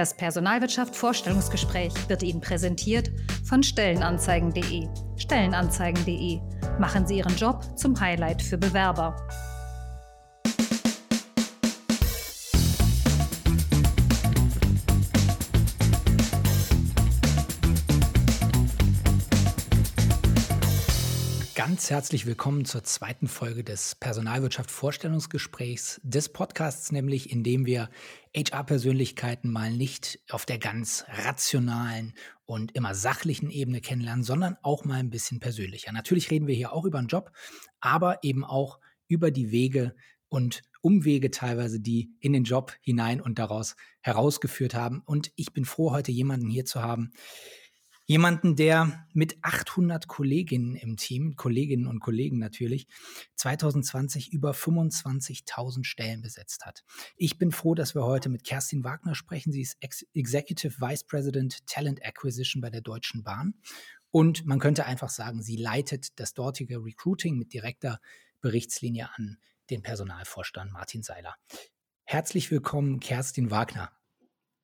Das Personalwirtschaft Vorstellungsgespräch wird Ihnen präsentiert von Stellenanzeigen.de. Stellenanzeigen.de. Machen Sie Ihren Job zum Highlight für Bewerber. Ganz herzlich willkommen zur zweiten Folge des Personalwirtschaft Vorstellungsgesprächs des Podcasts, nämlich in dem wir HR-Persönlichkeiten mal nicht auf der ganz rationalen und immer sachlichen Ebene kennenlernen, sondern auch mal ein bisschen persönlicher. Natürlich reden wir hier auch über einen Job, aber eben auch über die Wege und Umwege teilweise, die in den Job hinein und daraus herausgeführt haben. Und ich bin froh, heute jemanden hier zu haben, Jemanden, der mit 800 Kolleginnen im Team, Kolleginnen und Kollegen natürlich, 2020 über 25.000 Stellen besetzt hat. Ich bin froh, dass wir heute mit Kerstin Wagner sprechen. Sie ist Ex Executive Vice President Talent Acquisition bei der Deutschen Bahn. Und man könnte einfach sagen, sie leitet das dortige Recruiting mit direkter Berichtslinie an den Personalvorstand Martin Seiler. Herzlich willkommen, Kerstin Wagner.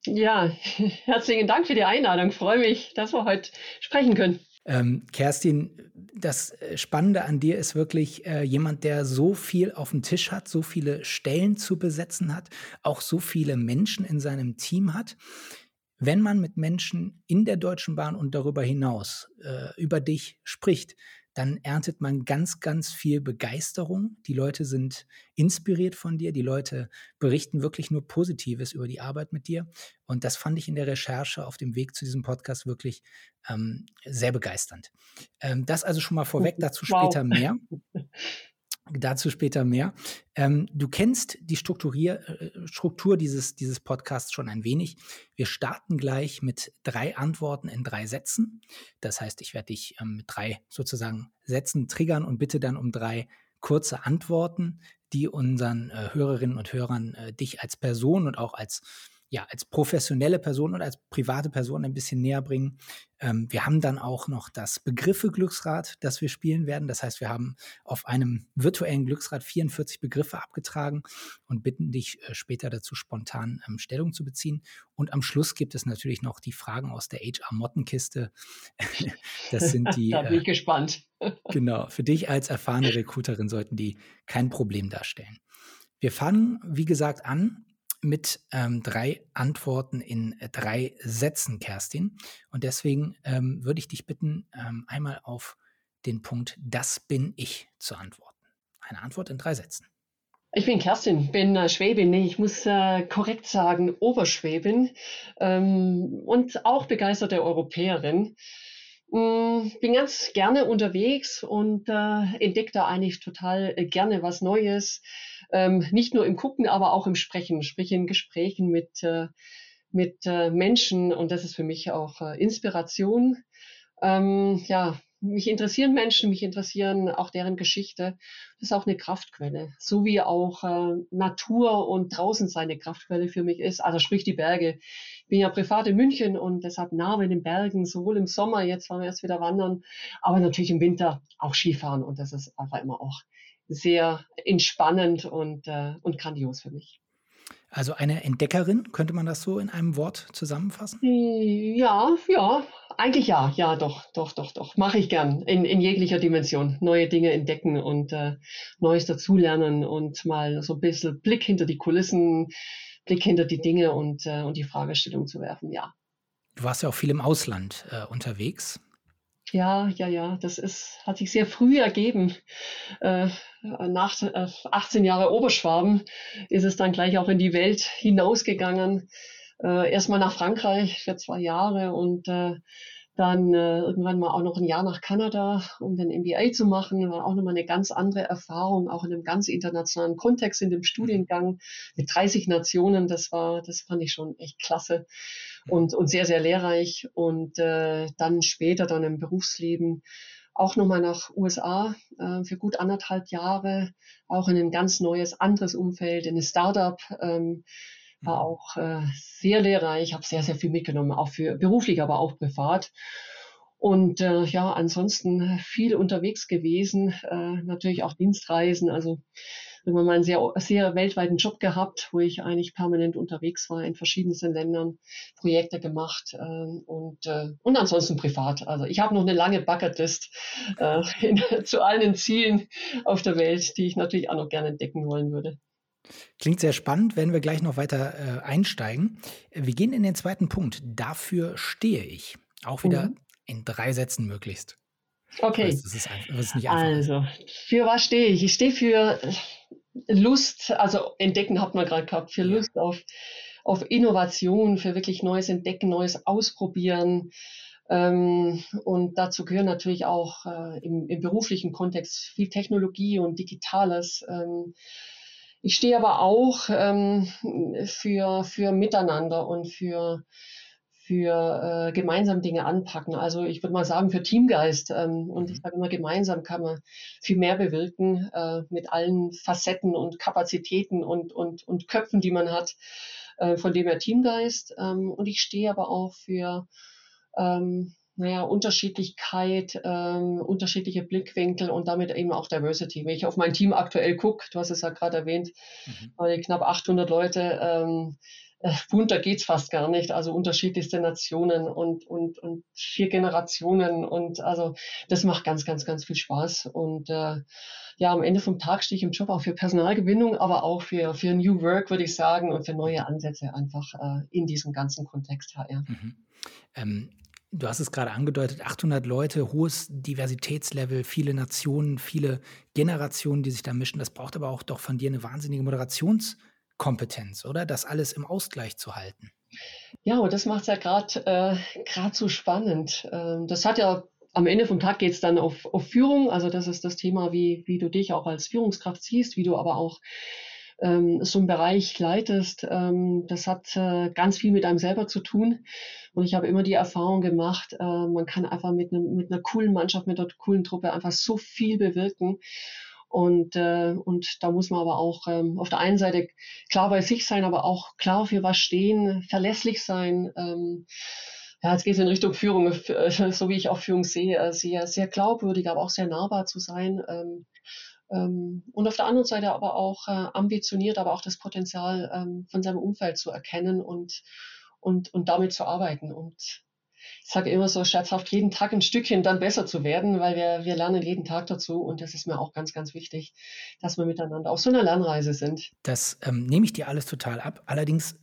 Ja, herzlichen Dank für die Einladung. Ich freue mich, dass wir heute sprechen können. Ähm, Kerstin, das äh, Spannende an dir ist wirklich äh, jemand, der so viel auf dem Tisch hat, so viele Stellen zu besetzen hat, auch so viele Menschen in seinem Team hat. Wenn man mit Menschen in der Deutschen Bahn und darüber hinaus äh, über dich spricht, dann erntet man ganz, ganz viel Begeisterung. Die Leute sind inspiriert von dir. Die Leute berichten wirklich nur Positives über die Arbeit mit dir. Und das fand ich in der Recherche auf dem Weg zu diesem Podcast wirklich ähm, sehr begeisternd. Ähm, das also schon mal vorweg, dazu wow. später mehr. Dazu später mehr. Ähm, du kennst die Strukturier, äh, Struktur dieses, dieses Podcasts schon ein wenig. Wir starten gleich mit drei Antworten in drei Sätzen. Das heißt, ich werde dich ähm, mit drei sozusagen Sätzen triggern und bitte dann um drei kurze Antworten, die unseren äh, Hörerinnen und Hörern äh, dich als Person und auch als ja, als professionelle Person und als private Person ein bisschen näher bringen. Ähm, wir haben dann auch noch das Begriffe Glücksrad, das wir spielen werden. Das heißt, wir haben auf einem virtuellen Glücksrad 44 Begriffe abgetragen und bitten dich äh, später dazu spontan ähm, Stellung zu beziehen. Und am Schluss gibt es natürlich noch die Fragen aus der HR-Mottenkiste. das sind die. da bin ich äh, gespannt. genau. Für dich als erfahrene Recruiterin sollten die kein Problem darstellen. Wir fangen, wie gesagt, an mit ähm, drei Antworten in äh, drei Sätzen, Kerstin. Und deswegen ähm, würde ich dich bitten, ähm, einmal auf den Punkt Das bin ich zu antworten. Eine Antwort in drei Sätzen. Ich bin Kerstin, bin äh, Schwäbin, nee, ich muss äh, korrekt sagen Oberschwäbin ähm, und auch begeisterte Europäerin. Mm, bin ganz gerne unterwegs und äh, entdecke da eigentlich total äh, gerne was Neues. Ähm, nicht nur im Gucken, aber auch im Sprechen, sprich in Gesprächen mit, äh, mit äh, Menschen. Und das ist für mich auch äh, Inspiration. Ähm, ja, mich interessieren Menschen, mich interessieren auch deren Geschichte. Das ist auch eine Kraftquelle, so wie auch äh, Natur und draußen seine Kraftquelle für mich ist. Also sprich die Berge. Ich bin ja privat in München und deshalb nah bei den Bergen, sowohl im Sommer, jetzt waren wir erst wieder wandern, aber natürlich im Winter auch Skifahren und das ist einfach immer auch sehr entspannend und, äh, und grandios für mich. Also eine Entdeckerin, könnte man das so in einem Wort zusammenfassen? Ja, ja, eigentlich ja, ja, doch, doch, doch, doch. Mache ich gern in, in jeglicher Dimension. Neue Dinge entdecken und äh, Neues dazulernen und mal so ein bisschen Blick hinter die Kulissen, Blick hinter die Dinge und, äh, und die Fragestellung zu werfen, ja. Du warst ja auch viel im Ausland äh, unterwegs. Ja, ja, ja, das ist, hat sich sehr früh ergeben. Äh, nach äh, 18 Jahre Oberschwaben ist es dann gleich auch in die Welt hinausgegangen. Äh, erstmal nach Frankreich für zwei Jahre und äh, dann äh, irgendwann mal auch noch ein Jahr nach Kanada, um den MBA zu machen. War auch nochmal eine ganz andere Erfahrung, auch in einem ganz internationalen Kontext in dem Studiengang mit 30 Nationen. Das war, das fand ich schon echt klasse und, und sehr, sehr lehrreich. Und äh, dann später, dann im Berufsleben, auch nochmal nach USA äh, für gut anderthalb Jahre, auch in ein ganz neues, anderes Umfeld, in eine Startup. Ähm, war mhm. auch äh, sehr lehrreich, habe sehr, sehr viel mitgenommen, auch für beruflich, aber auch privat. Und äh, ja, ansonsten viel unterwegs gewesen, äh, natürlich auch Dienstreisen. Also irgendwann mal einen sehr, sehr weltweiten Job gehabt, wo ich eigentlich permanent unterwegs war in verschiedensten Ländern, Projekte gemacht äh, und, äh, und ansonsten privat. Also ich habe noch eine lange Bucketlist äh, in, zu allen Zielen auf der Welt, die ich natürlich auch noch gerne entdecken wollen würde. Klingt sehr spannend, werden wir gleich noch weiter äh, einsteigen. Wir gehen in den zweiten Punkt. Dafür stehe ich. Auch wieder mhm. in drei Sätzen möglichst. Okay. Das ist, das ist nicht einfach. Also, für was stehe ich? Ich stehe für Lust, also entdecken hat man gerade gehabt, für Lust auf, auf Innovation, für wirklich neues Entdecken, neues Ausprobieren. Ähm, und dazu gehören natürlich auch äh, im, im, beruflichen Kontext viel Technologie und Digitales. Ähm, ich stehe aber auch ähm, für, für Miteinander und für, für äh, gemeinsam Dinge anpacken. Also ich würde mal sagen für Teamgeist. Ähm, und ich mhm. sage immer, gemeinsam kann man viel mehr bewirken äh, mit allen Facetten und Kapazitäten und, und, und Köpfen, die man hat. Äh, von dem her Teamgeist. Ähm, und ich stehe aber auch für ähm, naja, Unterschiedlichkeit, ähm, unterschiedliche Blickwinkel und damit eben auch Diversity. Wenn ich auf mein Team aktuell gucke, du hast es ja gerade erwähnt, mhm. knapp 800 Leute, ähm, äh, bunter geht's fast gar nicht. Also unterschiedlichste Nationen und, und, und vier Generationen. Und also das macht ganz, ganz, ganz viel Spaß. Und äh, ja, am Ende vom Tag stehe ich im Job auch für Personalgewinnung, aber auch für, für New Work, würde ich sagen, und für neue Ansätze einfach äh, in diesem ganzen Kontext HR. Mhm. Ähm, du hast es gerade angedeutet, 800 Leute, hohes Diversitätslevel, viele Nationen, viele Generationen, die sich da mischen. Das braucht aber auch doch von dir eine wahnsinnige Moderations- Kompetenz, oder? Das alles im Ausgleich zu halten. Ja, und das macht es ja gerade äh, so spannend. Ähm, das hat ja am Ende vom Tag geht es dann auf, auf Führung. Also das ist das Thema, wie, wie du dich auch als Führungskraft siehst, wie du aber auch ähm, so einen Bereich leitest. Ähm, das hat äh, ganz viel mit einem selber zu tun. Und ich habe immer die Erfahrung gemacht, äh, man kann einfach mit, ne, mit einer coolen Mannschaft, mit einer coolen Truppe einfach so viel bewirken. Und, äh, und da muss man aber auch ähm, auf der einen Seite klar bei sich sein, aber auch klar für was stehen, verlässlich sein. Ähm, ja, jetzt geht es in Richtung Führung, äh, so wie ich auch Führung sehe, äh, sehr, sehr glaubwürdig, aber auch sehr nahbar zu sein. Ähm, ähm, und auf der anderen Seite aber auch äh, ambitioniert, aber auch das Potenzial ähm, von seinem Umfeld zu erkennen und, und, und damit zu arbeiten. Und ich sage immer so scherzhaft, jeden Tag ein Stückchen dann besser zu werden, weil wir, wir lernen jeden Tag dazu und das ist mir auch ganz, ganz wichtig, dass wir miteinander auf so einer Lernreise sind. Das ähm, nehme ich dir alles total ab. Allerdings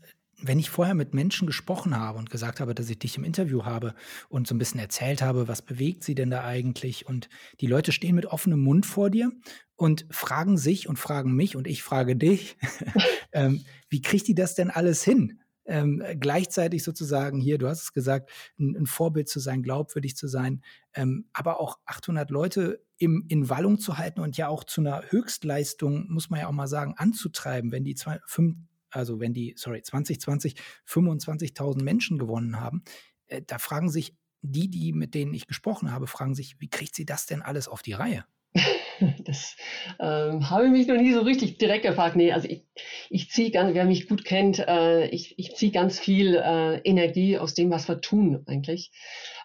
wenn ich vorher mit Menschen gesprochen habe und gesagt habe, dass ich dich im Interview habe und so ein bisschen erzählt habe, was bewegt sie denn da eigentlich und die Leute stehen mit offenem Mund vor dir und fragen sich und fragen mich und ich frage dich, ähm, wie kriegt die das denn alles hin? Ähm, gleichzeitig sozusagen hier, du hast es gesagt, ein, ein Vorbild zu sein, glaubwürdig zu sein, ähm, aber auch 800 Leute im, in Wallung zu halten und ja auch zu einer Höchstleistung, muss man ja auch mal sagen, anzutreiben, wenn die zwei, fünf, also wenn die, sorry, 2020 25.000 Menschen gewonnen haben, äh, da fragen sich die, die mit denen ich gesprochen habe, fragen sich, wie kriegt sie das denn alles auf die Reihe? Das ähm, habe ich mich noch nie so richtig direkt gefragt. Nee, also ich, ich ziehe ganz, wer mich gut kennt, äh, ich, ich ziehe ganz viel äh, Energie aus dem, was wir tun eigentlich,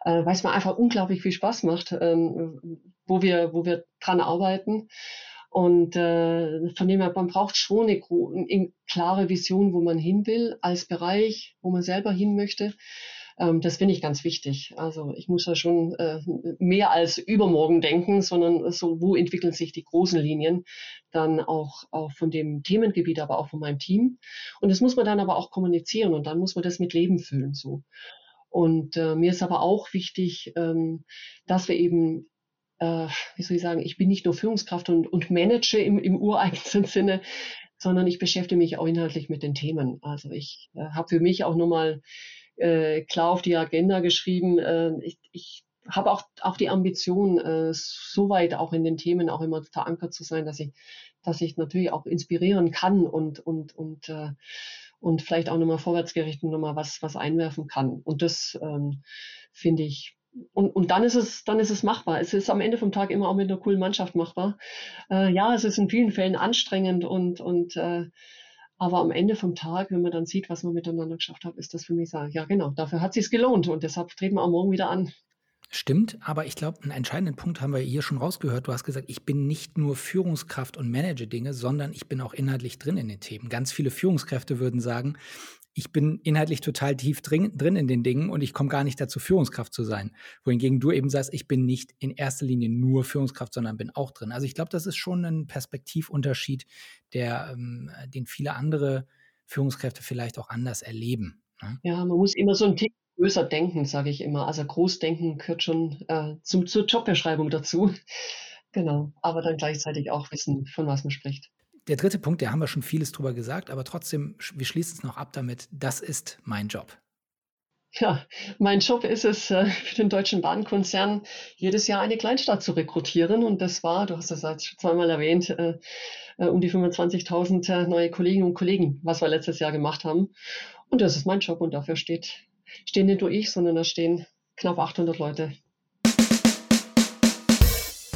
äh, weil es mir einfach unglaublich viel Spaß macht, ähm, wo, wir, wo wir dran arbeiten. Und äh, von dem her, man braucht schon eine, eine klare Vision, wo man hin will, als Bereich, wo man selber hin möchte. Ähm, das finde ich ganz wichtig. Also ich muss ja schon äh, mehr als übermorgen denken, sondern so, wo entwickeln sich die großen Linien dann auch, auch von dem Themengebiet, aber auch von meinem Team. Und das muss man dann aber auch kommunizieren und dann muss man das mit Leben füllen so. Und äh, mir ist aber auch wichtig, ähm, dass wir eben äh, wie soll ich sagen, ich bin nicht nur Führungskraft und, und manage im, im ureigensten Sinne, sondern ich beschäftige mich auch inhaltlich mit den Themen. Also ich äh, habe für mich auch nochmal äh, klar auf die Agenda geschrieben. Äh, ich ich habe auch, auch die Ambition, äh, so weit auch in den Themen auch immer verankert zu sein, dass ich, dass ich natürlich auch inspirieren kann und, und, und, äh, und vielleicht auch nochmal vorwärtsgerichtet nochmal was, was einwerfen kann. Und das ähm, finde ich und, und dann ist es, dann ist es machbar. Es ist am Ende vom Tag immer auch mit einer coolen Mannschaft machbar. Äh, ja, es ist in vielen Fällen anstrengend und, und äh, aber am Ende vom Tag, wenn man dann sieht, was man miteinander geschafft hat, ist das für mich sagen, ja genau, dafür hat es gelohnt und deshalb treten wir auch morgen wieder an. Stimmt, aber ich glaube, einen entscheidenden Punkt haben wir hier schon rausgehört. Du hast gesagt, ich bin nicht nur Führungskraft und manage Dinge, sondern ich bin auch inhaltlich drin in den Themen. Ganz viele Führungskräfte würden sagen, ich bin inhaltlich total tief drin, in den Dingen und ich komme gar nicht dazu, Führungskraft zu sein. Wohingegen du eben sagst, ich bin nicht in erster Linie nur Führungskraft, sondern bin auch drin. Also ich glaube, das ist schon ein Perspektivunterschied, der, ähm, den viele andere Führungskräfte vielleicht auch anders erleben. Ne? Ja, man muss immer so ein Tick größer denken, sage ich immer. Also Großdenken gehört schon äh, zum, zur Jobbeschreibung dazu. genau, aber dann gleichzeitig auch wissen, von was man spricht. Der dritte Punkt, da haben wir schon vieles drüber gesagt, aber trotzdem, wir schließen es noch ab damit, das ist mein Job. Ja, mein Job ist es, äh, für den Deutschen Bahnkonzern jedes Jahr eine Kleinstadt zu rekrutieren. Und das war, du hast es jetzt zweimal erwähnt, äh, äh, um die 25.000 neue Kolleginnen und Kollegen, was wir letztes Jahr gemacht haben. Und das ist mein Job und dafür steht stehen nicht nur ich, sondern da stehen knapp 800 Leute.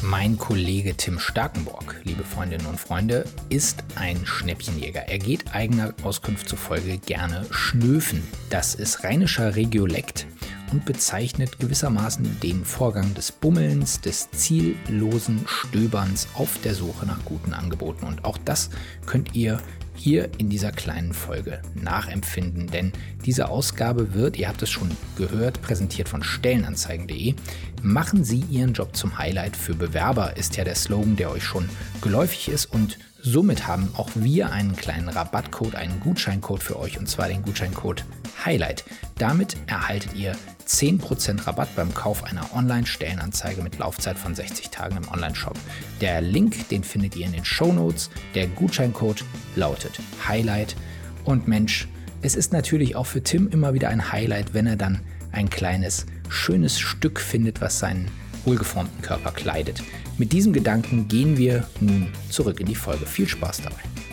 Mein Kollege Tim Starkenborg, liebe Freundinnen und Freunde, ist ein Schnäppchenjäger. Er geht eigener Auskunft zufolge gerne schnöfen. Das ist rheinischer Regiolekt und bezeichnet gewissermaßen den Vorgang des Bummelns, des ziellosen Stöberns auf der Suche nach guten Angeboten. Und auch das könnt ihr hier in dieser kleinen Folge nachempfinden, denn diese Ausgabe wird, ihr habt es schon gehört, präsentiert von Stellenanzeigen.de. Machen Sie Ihren Job zum Highlight für Bewerber, ist ja der Slogan, der euch schon geläufig ist und somit haben auch wir einen kleinen Rabattcode, einen Gutscheincode für euch und zwar den Gutscheincode Highlight. Damit erhaltet ihr 10% Rabatt beim Kauf einer Online-Stellenanzeige mit Laufzeit von 60 Tagen im Onlineshop. Der Link, den findet ihr in den Show Notes. Der Gutscheincode lautet Highlight. Und Mensch, es ist natürlich auch für Tim immer wieder ein Highlight, wenn er dann ein kleines, schönes Stück findet, was seinen wohlgeformten Körper kleidet. Mit diesem Gedanken gehen wir nun zurück in die Folge. Viel Spaß dabei.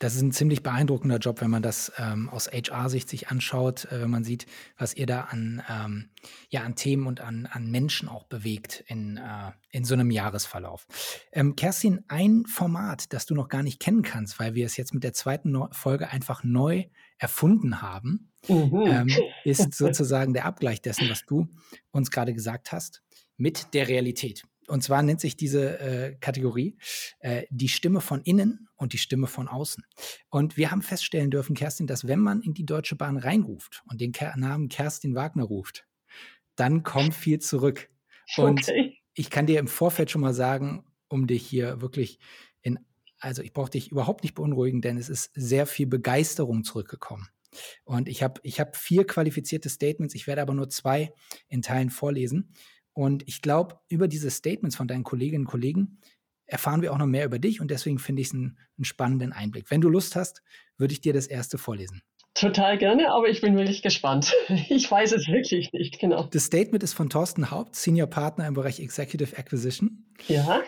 Das ist ein ziemlich beeindruckender Job, wenn man das ähm, aus HR-Sicht sich anschaut, äh, wenn man sieht, was ihr da an, ähm, ja, an Themen und an, an Menschen auch bewegt in, äh, in so einem Jahresverlauf. Ähm, Kerstin, ein Format, das du noch gar nicht kennen kannst, weil wir es jetzt mit der zweiten no Folge einfach neu erfunden haben, mhm. Ähm, ist sozusagen der Abgleich dessen, was du uns gerade gesagt hast, mit der Realität. Und zwar nennt sich diese äh, Kategorie äh, die Stimme von innen und die Stimme von außen. Und wir haben feststellen dürfen, Kerstin, dass wenn man in die Deutsche Bahn reinruft und den Ker Namen Kerstin Wagner ruft, dann kommt viel zurück. Und okay. ich kann dir im Vorfeld schon mal sagen, um dich hier wirklich in, also ich brauche dich überhaupt nicht beunruhigen, denn es ist sehr viel Begeisterung zurückgekommen. Und ich habe ich hab vier qualifizierte Statements, ich werde aber nur zwei in Teilen vorlesen. Und ich glaube, über diese Statements von deinen Kolleginnen und Kollegen erfahren wir auch noch mehr über dich und deswegen finde ich es einen, einen spannenden Einblick. Wenn du Lust hast, würde ich dir das erste vorlesen. Total gerne, aber ich bin wirklich gespannt. Ich weiß es wirklich nicht, genau. Das Statement ist von Thorsten Haupt, Senior Partner im Bereich Executive Acquisition. Ja.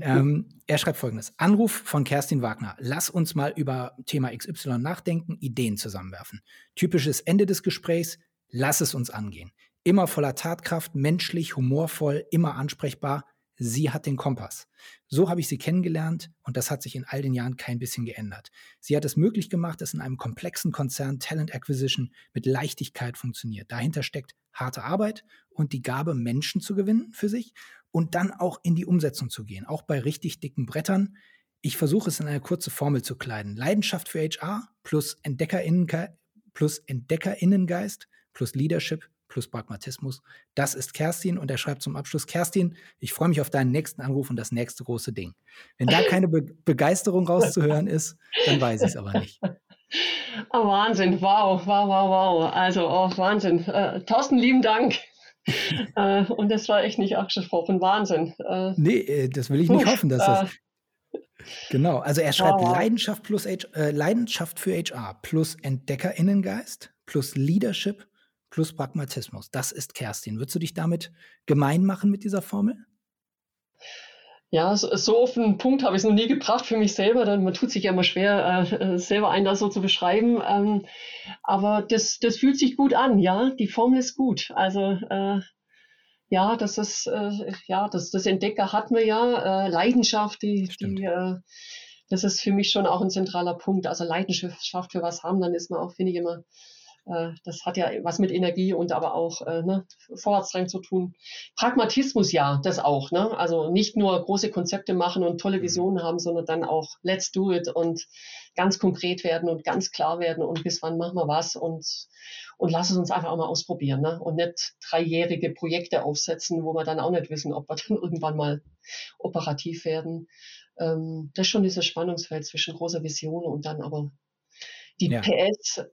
Ähm, er schreibt folgendes: Anruf von Kerstin Wagner. Lass uns mal über Thema XY nachdenken, Ideen zusammenwerfen. Typisches Ende des Gesprächs: Lass es uns angehen. Immer voller Tatkraft, menschlich, humorvoll, immer ansprechbar. Sie hat den Kompass. So habe ich sie kennengelernt und das hat sich in all den Jahren kein bisschen geändert. Sie hat es möglich gemacht, dass in einem komplexen Konzern Talent Acquisition mit Leichtigkeit funktioniert. Dahinter steckt harte Arbeit und die Gabe, Menschen zu gewinnen für sich und dann auch in die Umsetzung zu gehen, auch bei richtig dicken Brettern. Ich versuche es in eine kurze Formel zu kleiden. Leidenschaft für HR plus, Entdeckerinnen, plus Entdeckerinnengeist plus Leadership plus Pragmatismus. Das ist Kerstin und er schreibt zum Abschluss, Kerstin, ich freue mich auf deinen nächsten Anruf und das nächste große Ding. Wenn da keine Be Begeisterung rauszuhören ist, dann weiß ich es aber nicht. Oh, Wahnsinn, wow, wow, wow, wow. Also oh, Wahnsinn. Äh, tausend lieben Dank. äh, und das war echt nicht abgesprochen. Wahnsinn. Äh, nee, äh, das will ich nicht uff, hoffen, dass das. Äh, genau, also er schreibt wow. Leidenschaft plus H, äh, Leidenschaft für HR plus Entdeckerinnengeist plus Leadership plus Pragmatismus. Das ist Kerstin. Würdest du dich damit gemein machen mit dieser Formel? Ja, so, so auf den Punkt habe ich es noch nie gebracht für mich selber. Man tut sich ja immer schwer, äh, äh, selber einen da so zu beschreiben. Ähm, aber das, das fühlt sich gut an, ja. Die Formel ist gut. Also äh, ja, das ist äh, ja das, das Entdecker hat man ja, Leidenschaft, die, die das ist für mich schon auch ein zentraler Punkt. Also Leidenschaft für was haben, dann ist man auch, finde ich immer, das hat ja was mit Energie und aber auch äh, ne, Vorwärtsdrang zu tun. Pragmatismus ja, das auch. Ne? Also nicht nur große Konzepte machen und tolle mhm. Visionen haben, sondern dann auch let's do it und ganz konkret werden und ganz klar werden und bis wann machen wir was und, und lass es uns einfach auch mal ausprobieren ne? und nicht dreijährige Projekte aufsetzen, wo wir dann auch nicht wissen, ob wir dann irgendwann mal operativ werden. Ähm, das ist schon dieses Spannungsfeld zwischen großer Vision und dann aber die ja. PS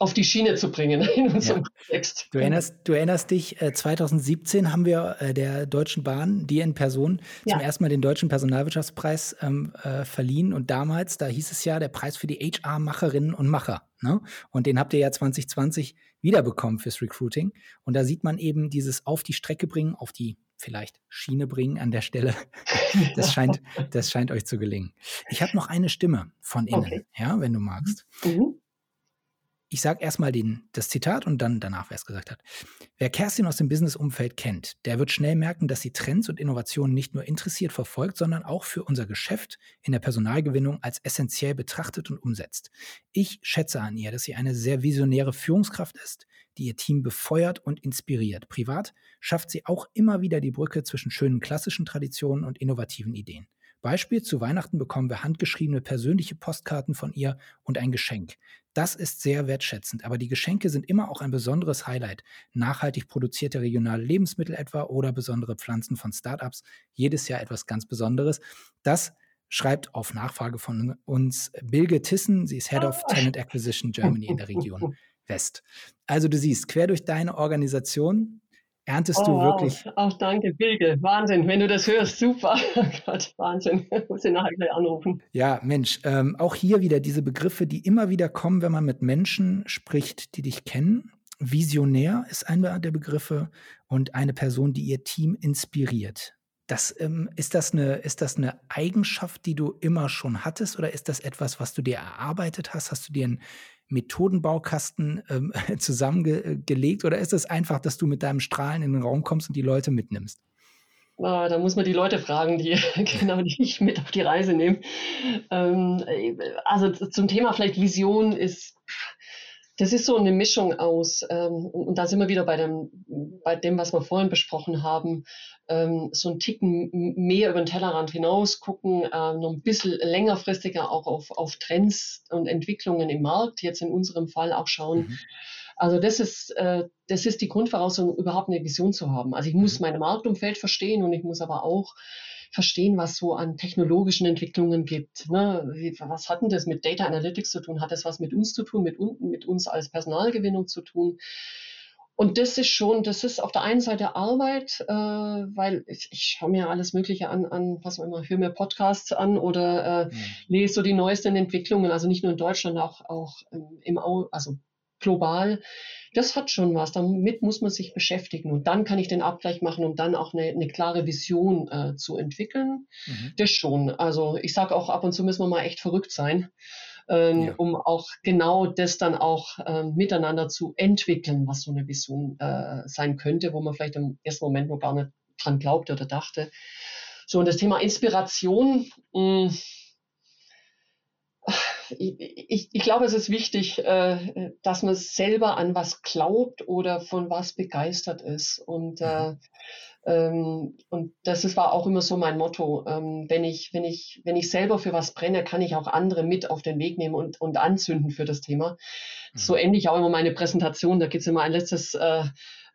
auf die Schiene zu bringen in unserem ja. Kontext. Du erinnerst, du erinnerst dich, 2017 äh, haben wir äh, der Deutschen Bahn, dir in Person, ja. zum ersten Mal den Deutschen Personalwirtschaftspreis ähm, äh, verliehen. Und damals, da hieß es ja, der Preis für die HR-Macherinnen und Macher. Ne? Und den habt ihr ja 2020 wiederbekommen fürs Recruiting. Und da sieht man eben dieses auf die Strecke bringen, auf die vielleicht Schiene bringen an der Stelle. Das scheint, das scheint euch zu gelingen. Ich habe noch eine Stimme von innen, okay. ja, wenn du magst. Mhm ich sage erstmal das Zitat und dann danach, wer es gesagt hat. Wer Kerstin aus dem Business-Umfeld kennt, der wird schnell merken, dass sie Trends und Innovationen nicht nur interessiert verfolgt, sondern auch für unser Geschäft in der Personalgewinnung als essentiell betrachtet und umsetzt. Ich schätze an ihr, dass sie eine sehr visionäre Führungskraft ist, die ihr Team befeuert und inspiriert. Privat schafft sie auch immer wieder die Brücke zwischen schönen klassischen Traditionen und innovativen Ideen. Beispiel, zu Weihnachten bekommen wir handgeschriebene persönliche Postkarten von ihr und ein Geschenk. Das ist sehr wertschätzend, aber die Geschenke sind immer auch ein besonderes Highlight. Nachhaltig produzierte regionale Lebensmittel etwa oder besondere Pflanzen von Startups. Jedes Jahr etwas ganz Besonderes. Das schreibt auf Nachfrage von uns Bilge Tissen. Sie ist Head of ah. Talent Acquisition Germany in der Region West. Also du siehst, quer durch deine Organisation erntest oh, du wirklich. Auch danke, Bilge. Wahnsinn, wenn du das hörst, super. Oh Gott, Wahnsinn. Muss ich nachher gleich anrufen. Ja, Mensch, ähm, auch hier wieder diese Begriffe, die immer wieder kommen, wenn man mit Menschen spricht, die dich kennen. Visionär ist einer der Begriffe und eine Person, die ihr Team inspiriert. Das, ähm, ist, das eine, ist das eine Eigenschaft, die du immer schon hattest oder ist das etwas, was du dir erarbeitet hast? Hast du dir ein Methodenbaukasten ähm, zusammengelegt oder ist es einfach, dass du mit deinem Strahlen in den Raum kommst und die Leute mitnimmst? Ah, da muss man die Leute fragen, die genau die ich mit auf die Reise nehme. Ähm, also zum Thema vielleicht Vision ist das ist so eine Mischung aus, ähm, und da sind wir wieder bei dem, bei dem, was wir vorhin besprochen haben, ähm, so ein Ticken mehr über den Tellerrand hinaus gucken, äh, noch ein bisschen längerfristiger auch auf, auf Trends und Entwicklungen im Markt, jetzt in unserem Fall auch schauen. Mhm. Also das ist, äh, das ist die Grundvoraussetzung, überhaupt eine Vision zu haben. Also ich muss mhm. mein Marktumfeld verstehen und ich muss aber auch verstehen, was so an technologischen Entwicklungen gibt. Ne? Was hat denn das mit Data Analytics zu tun? Hat das was mit uns zu tun, mit, mit uns als Personalgewinnung zu tun? Und das ist schon, das ist auf der einen Seite Arbeit, äh, weil ich, ich schaue mir alles Mögliche an, an was auch immer, höre mir Podcasts an oder äh, mhm. lese so die neuesten Entwicklungen, also nicht nur in Deutschland, auch, auch im, Au also global das hat schon was. Damit muss man sich beschäftigen. Und dann kann ich den Abgleich machen, um dann auch eine, eine klare Vision äh, zu entwickeln. Mhm. Das schon. Also ich sage auch, ab und zu müssen wir mal echt verrückt sein. Ähm, ja. um auch genau das dann auch äh, miteinander zu entwickeln, was so eine Vision äh, sein könnte, wo man vielleicht im ersten Moment noch gar nicht dran glaubte oder dachte. So, und das Thema Inspiration, mh, hm, ich, ich, glaube, es ist wichtig, äh, dass man selber an was glaubt oder von was begeistert ist. Und, äh, mhm. ähm, und das ist, war auch immer so mein Motto. Ähm, wenn, ich, wenn, ich, wenn ich selber für was brenne, kann ich auch andere mit auf den Weg nehmen und, und anzünden für das Thema. Mhm. So ähnlich auch immer meine Präsentation. Da gibt es immer ein letztes äh,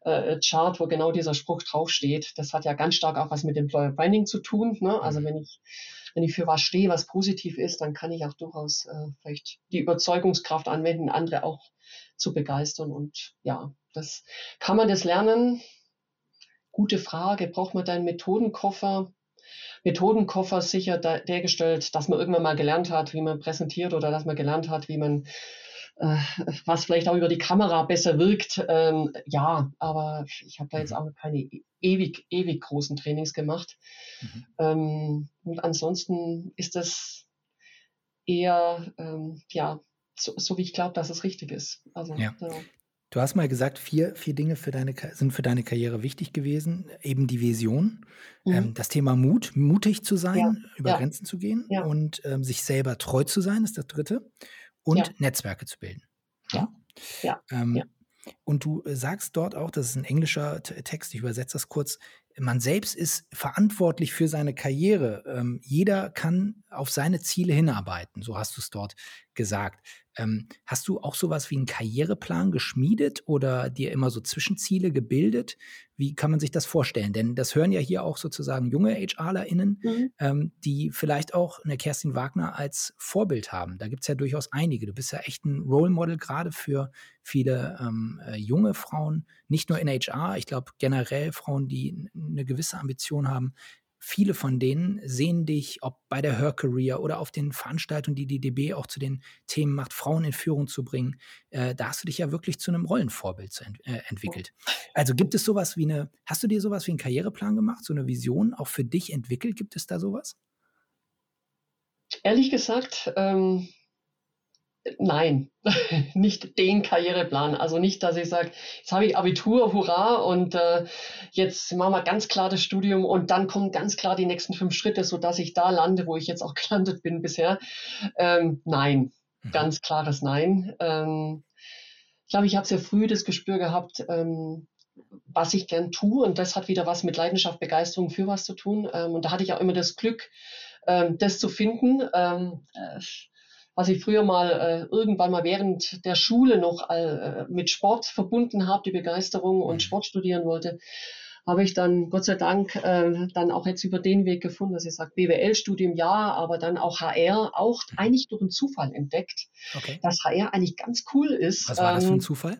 äh, Chart, wo genau dieser Spruch draufsteht. Das hat ja ganz stark auch was mit Employer Branding zu tun. Ne? Also mhm. wenn ich wenn ich für was stehe, was positiv ist, dann kann ich auch durchaus äh, vielleicht die Überzeugungskraft anwenden, andere auch zu begeistern. Und ja, das kann man das lernen. Gute Frage. Braucht man da einen Methodenkoffer? Methodenkoffer sicher dergestellt, dass man irgendwann mal gelernt hat, wie man präsentiert oder dass man gelernt hat, wie man was vielleicht auch über die Kamera besser wirkt. Ähm, ja, aber ich habe da jetzt mhm. auch keine e-, ewig, ewig großen Trainings gemacht. Mhm. Ähm, und ansonsten ist das eher, ähm, ja, so, so, wie ich glaube, dass es richtig ist. Also, ja. ja. Du hast mal gesagt, vier, vier Dinge für deine, sind für deine Karriere wichtig gewesen. Eben die Vision, mhm. ähm, das Thema Mut, mutig zu sein, ja. über ja. Grenzen zu gehen und ähm, sich selber treu zu sein, ist das dritte. Und Netzwerke zu bilden. Ja. Ja. Ähm, und du äh, sagst dort auch, das ist ein englischer Text, ich übersetze das kurz, man selbst ist verantwortlich für seine Karriere. Ähm, jeder kann auf seine Ziele hinarbeiten, so hast du es dort gesagt. Ähm, hast du auch sowas wie einen Karriereplan geschmiedet oder dir immer so Zwischenziele gebildet? Wie kann man sich das vorstellen? Denn das hören ja hier auch sozusagen junge HRlerInnen, mhm. ähm, die vielleicht auch eine Kerstin Wagner als Vorbild haben. Da gibt es ja durchaus einige. Du bist ja echt ein Role Model gerade für viele ähm, äh, junge Frauen, nicht nur in HR, ich glaube generell Frauen, die eine gewisse Ambition haben, viele von denen sehen dich, ob bei der Her Career oder auf den Veranstaltungen, die die DB auch zu den Themen macht, Frauen in Führung zu bringen. Äh, da hast du dich ja wirklich zu einem Rollenvorbild ent äh, entwickelt. Also gibt es sowas wie eine, hast du dir sowas wie einen Karriereplan gemacht, so eine Vision auch für dich entwickelt? Gibt es da sowas? Ehrlich gesagt, ähm, Nein, nicht den Karriereplan. Also nicht, dass ich sage, jetzt habe ich Abitur, hurra, und äh, jetzt machen wir ganz klar das Studium und dann kommen ganz klar die nächsten fünf Schritte, sodass ich da lande, wo ich jetzt auch gelandet bin bisher. Ähm, nein, mhm. ganz klares Nein. Ähm, ich glaube, ich habe sehr früh das Gespür gehabt, ähm, was ich gern tue und das hat wieder was mit Leidenschaft, Begeisterung für was zu tun. Ähm, und da hatte ich auch immer das Glück, ähm, das zu finden. Ähm, äh, was ich früher mal äh, irgendwann mal während der Schule noch äh, mit Sport verbunden habe, die Begeisterung und mhm. Sport studieren wollte, habe ich dann Gott sei Dank äh, dann auch jetzt über den Weg gefunden, dass ich sage, BWL-Studium ja, aber dann auch HR, auch mhm. eigentlich durch einen Zufall entdeckt, okay. dass HR eigentlich ganz cool ist. Was war das für ein ähm, Zufall?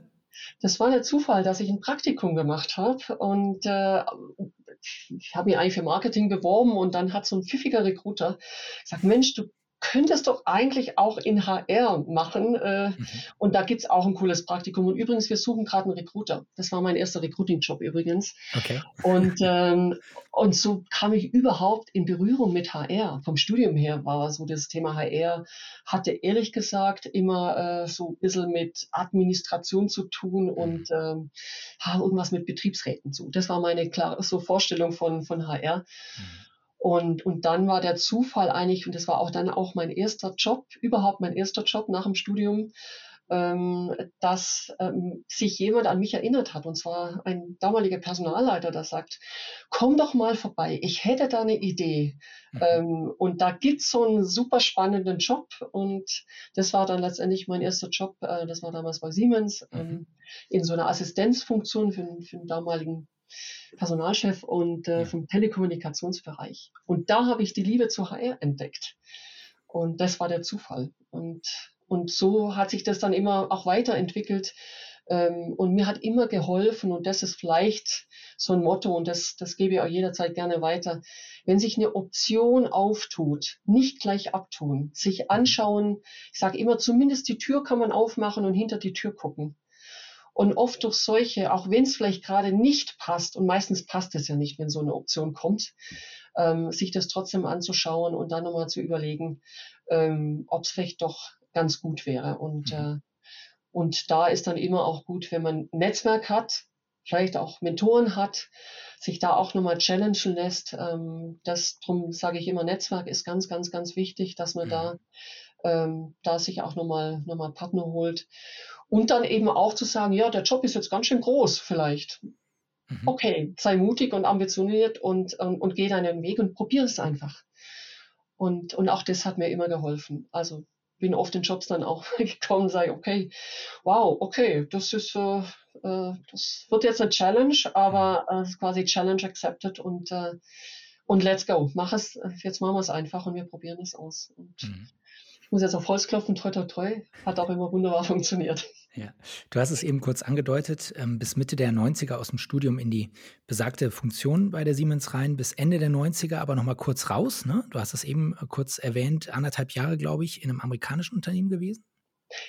Das war der Zufall, dass ich ein Praktikum gemacht habe und äh, ich habe mich eigentlich für Marketing beworben und dann hat so ein pfiffiger Recruiter gesagt, Mensch, du könntest doch eigentlich auch in HR machen. Äh, mhm. Und da gibt's auch ein cooles Praktikum. Und übrigens, wir suchen gerade einen Recruiter. Das war mein erster Recruiting-Job übrigens. Okay. Und, ähm, und so kam ich überhaupt in Berührung mit HR. Vom Studium her war so das Thema HR, hatte ehrlich gesagt immer äh, so ein bisschen mit Administration zu tun und mhm. ähm, irgendwas mit Betriebsräten zu. Das war meine klare so Vorstellung von, von HR. Mhm. Und, und dann war der Zufall eigentlich, und das war auch dann auch mein erster Job, überhaupt mein erster Job nach dem Studium, ähm, dass ähm, sich jemand an mich erinnert hat. Und zwar ein damaliger Personalleiter, der sagt, komm doch mal vorbei, ich hätte da eine Idee. Mhm. Ähm, und da gibt's so einen super spannenden Job. Und das war dann letztendlich mein erster Job. Äh, das war damals bei Siemens mhm. ähm, in so einer Assistenzfunktion für, für den damaligen Personalchef und äh, vom Telekommunikationsbereich. Und da habe ich die Liebe zur HR entdeckt. Und das war der Zufall. Und, und so hat sich das dann immer auch weiterentwickelt. Ähm, und mir hat immer geholfen, und das ist vielleicht so ein Motto, und das, das gebe ich auch jederzeit gerne weiter, wenn sich eine Option auftut, nicht gleich abtun, sich anschauen, ich sage immer, zumindest die Tür kann man aufmachen und hinter die Tür gucken. Und oft durch solche, auch wenn es vielleicht gerade nicht passt, und meistens passt es ja nicht, wenn so eine Option kommt, ähm, sich das trotzdem anzuschauen und dann nochmal zu überlegen, ähm, ob es vielleicht doch ganz gut wäre. Und, mhm. äh, und da ist dann immer auch gut, wenn man ein Netzwerk hat, vielleicht auch Mentoren hat, sich da auch nochmal challengen lässt. Ähm, das drum sage ich immer, Netzwerk ist ganz, ganz, ganz wichtig, dass man mhm. da, ähm, da sich auch nochmal noch mal Partner holt. Und dann eben auch zu sagen, ja, der Job ist jetzt ganz schön groß vielleicht. Mhm. Okay, sei mutig und ambitioniert und, und, und geh deinen Weg und probier es einfach. Und, und auch das hat mir immer geholfen. Also bin oft in Jobs dann auch gekommen, sage, okay, wow, okay, das ist, äh, äh, das wird jetzt eine Challenge, aber mhm. äh, quasi Challenge accepted und, äh, und let's go. Mach es, jetzt machen wir es einfach und wir probieren es aus. Und mhm muss jetzt auf Holz klopfen, toi, toi, toi, hat auch immer wunderbar funktioniert. Ja, du hast es eben kurz angedeutet, ähm, bis Mitte der 90er aus dem Studium in die besagte Funktion bei der Siemens rein, bis Ende der 90er aber nochmal kurz raus. Ne? Du hast es eben äh, kurz erwähnt, anderthalb Jahre, glaube ich, in einem amerikanischen Unternehmen gewesen.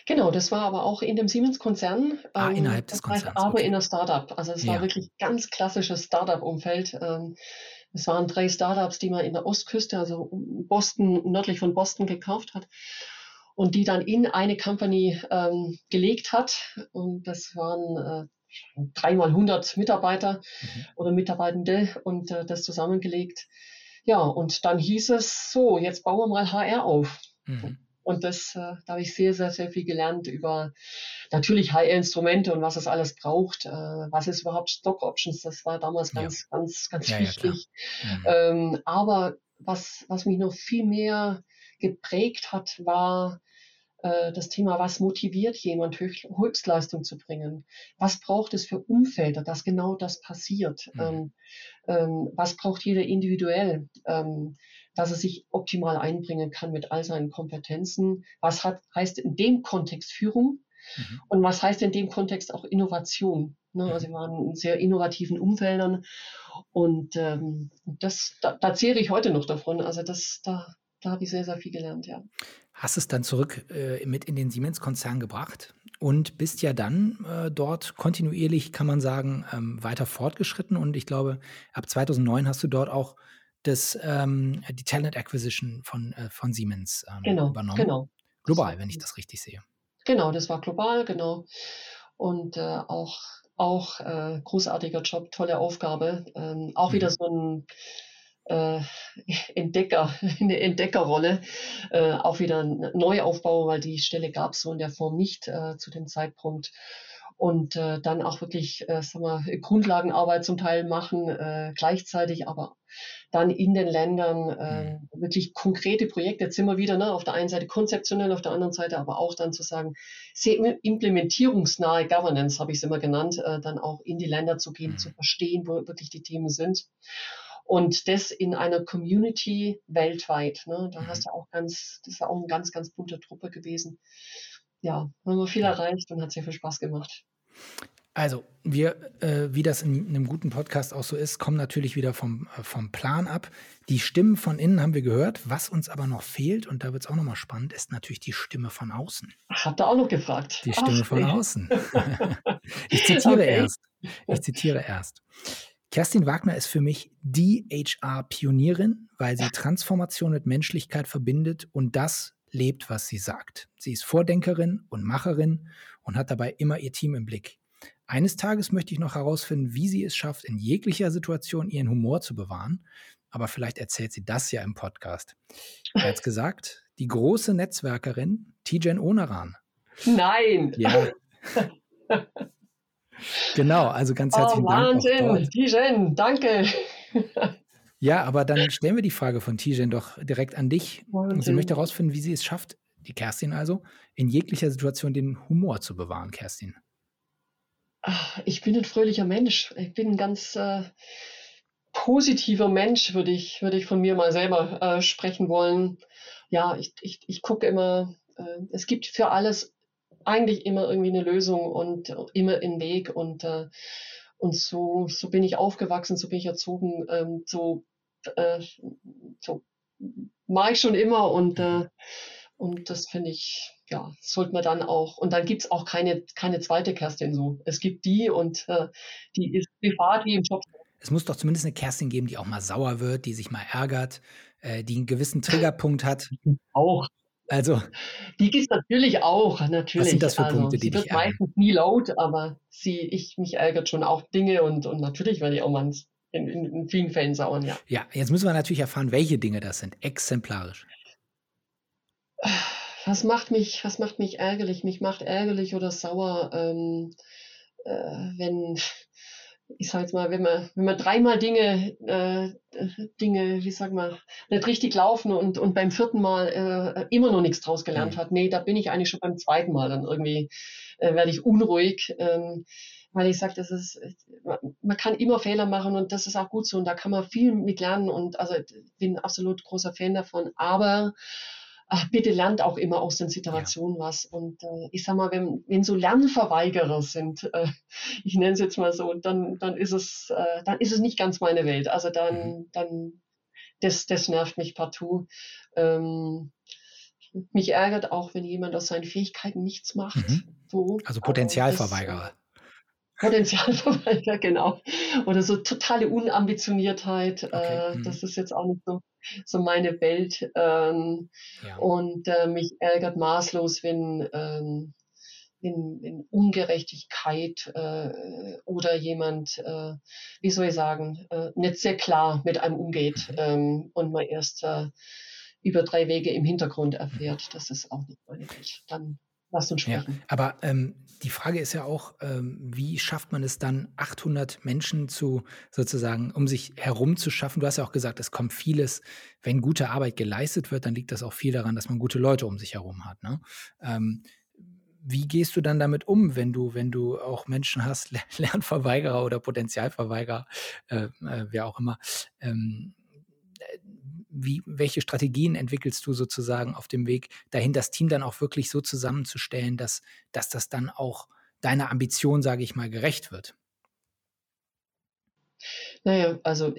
Genau, das war aber auch in dem Siemens-Konzern. Ah, ähm, innerhalb des Konzerns. Aber okay. in einer Startup. Also es ja. war wirklich ganz klassisches Startup-Umfeld. Ähm, es waren drei Startups, die man in der Ostküste, also Boston, nördlich von Boston gekauft hat. und die dann in eine Company ähm, gelegt hat. Und das waren äh, dreimal 100 Mitarbeiter mhm. oder Mitarbeitende und äh, das zusammengelegt. Ja, und dann hieß es so, jetzt bauen wir mal HR auf. Mhm. Und das, äh, da habe ich sehr, sehr, sehr viel gelernt über natürlich HR-Instrumente und was es alles braucht. Äh, was ist überhaupt Stock Options? Das war damals ganz, ja. ganz, ganz ja, wichtig. Ja, mhm. ähm, aber was, was mich noch viel mehr geprägt hat, war äh, das Thema, was motiviert jemand, Höchstleistung zu bringen? Was braucht es für Umfelder, dass genau das passiert? Mhm. Ähm, ähm, was braucht jeder individuell? Ähm, dass er sich optimal einbringen kann mit all seinen Kompetenzen. Was hat, heißt in dem Kontext Führung mhm. und was heißt in dem Kontext auch Innovation? Ne? Mhm. Also wir waren in sehr innovativen Umfeldern und ähm, das, da, da zehre ich heute noch davon. Also das, da, da habe ich sehr, sehr viel gelernt, ja. Hast es dann zurück äh, mit in den Siemens-Konzern gebracht und bist ja dann äh, dort kontinuierlich, kann man sagen, ähm, weiter fortgeschritten. Und ich glaube, ab 2009 hast du dort auch das, ähm, die Talent Acquisition von, äh, von Siemens ähm, genau, übernommen. Genau. Global, wenn ich das richtig sehe. Genau, das war global, genau. Und äh, auch, auch äh, großartiger Job, tolle Aufgabe. Ähm, auch mhm. wieder so ein äh, Entdecker, eine Entdeckerrolle, äh, auch wieder ein Neuaufbau, weil die Stelle gab es so in der Form nicht äh, zu dem Zeitpunkt und äh, dann auch wirklich, äh, sagen wir, Grundlagenarbeit zum Teil machen, äh, gleichzeitig aber dann in den Ländern äh, mhm. wirklich konkrete Projekte. Jetzt sind wir wieder ne, auf der einen Seite konzeptionell, auf der anderen Seite aber auch dann zu sagen, sehr implementierungsnahe Governance, habe ich es immer genannt, äh, dann auch in die Länder zu gehen, mhm. zu verstehen, wo wirklich die Themen sind. Und das in einer Community weltweit. Ne? Da mhm. hast du auch ganz, das war auch eine ganz, ganz bunte Truppe gewesen. Ja, haben wir viel erreicht und hat sehr viel Spaß gemacht. Also, wir, äh, wie das in einem guten Podcast auch so ist, kommen natürlich wieder vom, äh, vom Plan ab. Die Stimmen von innen haben wir gehört. Was uns aber noch fehlt, und da wird es auch nochmal spannend, ist natürlich die Stimme von außen. Habt ihr auch noch gefragt? Die Stimme Ach, von ey. außen. ich zitiere okay. erst. Ich zitiere erst. Kerstin Wagner ist für mich die HR-Pionierin, weil sie Transformation mit Menschlichkeit verbindet und das lebt, was sie sagt. Sie ist Vordenkerin und Macherin und hat dabei immer ihr Team im Blick. Eines Tages möchte ich noch herausfinden, wie sie es schafft, in jeglicher Situation ihren Humor zu bewahren. Aber vielleicht erzählt sie das ja im Podcast. Als gesagt, die große Netzwerkerin Tijen Onaran. Nein! Ja. genau, also ganz oh, herzlichen oh, Wahnsinn. Dank. Tijen, danke. ja, aber dann stellen wir die Frage von Tijen doch direkt an dich. Und sie möchte herausfinden, wie sie es schafft, die Kerstin also, in jeglicher Situation den Humor zu bewahren, Kerstin. Ich bin ein fröhlicher Mensch. Ich bin ein ganz äh, positiver Mensch, würde ich, würde ich von mir mal selber äh, sprechen wollen. Ja, ich, ich, ich gucke immer, äh, es gibt für alles eigentlich immer irgendwie eine Lösung und immer einen Weg und, äh, und so, so bin ich aufgewachsen, so bin ich erzogen, ähm, so, äh, so mache ich schon immer und, äh, und das finde ich, ja, sollte man dann auch, und dann gibt's auch keine, keine zweite Kerstin so. Es gibt die und äh, die ist privat wie im Job. Es muss doch zumindest eine Kerstin geben, die auch mal sauer wird, die sich mal ärgert, äh, die einen gewissen Triggerpunkt hat. Auch. Also. Die gibt es natürlich auch, natürlich. Was sind das für also, Punkte, die sie dich wird meistens nie laut, aber sie, ich, mich ärgert schon auch Dinge und, und natürlich werde ich auch mal in, in, in vielen Fällen sauern, ja. Ja, jetzt müssen wir natürlich erfahren, welche Dinge das sind, exemplarisch. Was macht mich, was macht mich ärgerlich? Mich macht ärgerlich oder sauer, ähm, äh, wenn, ich sag jetzt mal, wenn man, wenn man dreimal Dinge, äh, Dinge, wie sag mal, nicht richtig laufen und, und beim vierten Mal äh, immer noch nichts draus gelernt mhm. hat. Nee, da bin ich eigentlich schon beim zweiten Mal dann irgendwie, äh, werde ich unruhig. Ähm, weil ich sage, das ist, man kann immer Fehler machen und das ist auch gut so und da kann man viel mit lernen und also ich bin absolut großer Fan davon, aber ach, bitte lernt auch immer aus den Situationen ja. was. Und äh, ich sag mal, wenn, wenn so Lernverweigerer sind, äh, ich nenne es jetzt mal so, dann, dann ist es, äh, dann ist es nicht ganz meine Welt. Also dann, mhm. dann, das, das nervt mich partout. Ähm, mich ärgert auch, wenn jemand aus seinen Fähigkeiten nichts macht. Mhm. So. Also Potenzialverweigerer. Potenzialverweigerer, genau. Oder so totale Unambitioniertheit. Okay. Äh, mhm. Das ist jetzt auch nicht so, so meine Welt. Ähm, ja. Und äh, mich ärgert maßlos, wenn, ähm, wenn, wenn Ungerechtigkeit äh, oder jemand, äh, wie soll ich sagen, äh, nicht sehr klar mit einem umgeht mhm. ähm, und man erst äh, über drei Wege im Hintergrund erfährt. Das ist auch nicht meine Welt. Dann Lass uns sprechen. Ja, aber ähm, die Frage ist ja auch, ähm, wie schafft man es dann, 800 Menschen zu sozusagen um sich herum zu schaffen? Du hast ja auch gesagt, es kommt vieles, wenn gute Arbeit geleistet wird, dann liegt das auch viel daran, dass man gute Leute um sich herum hat. Ne? Ähm, wie gehst du dann damit um, wenn du, wenn du auch Menschen hast, Lernverweigerer oder Potenzialverweigerer, äh, äh, wer auch immer, ähm, wie, welche Strategien entwickelst du sozusagen auf dem Weg dahin, das Team dann auch wirklich so zusammenzustellen, dass, dass das dann auch deiner Ambition, sage ich mal, gerecht wird? Naja, also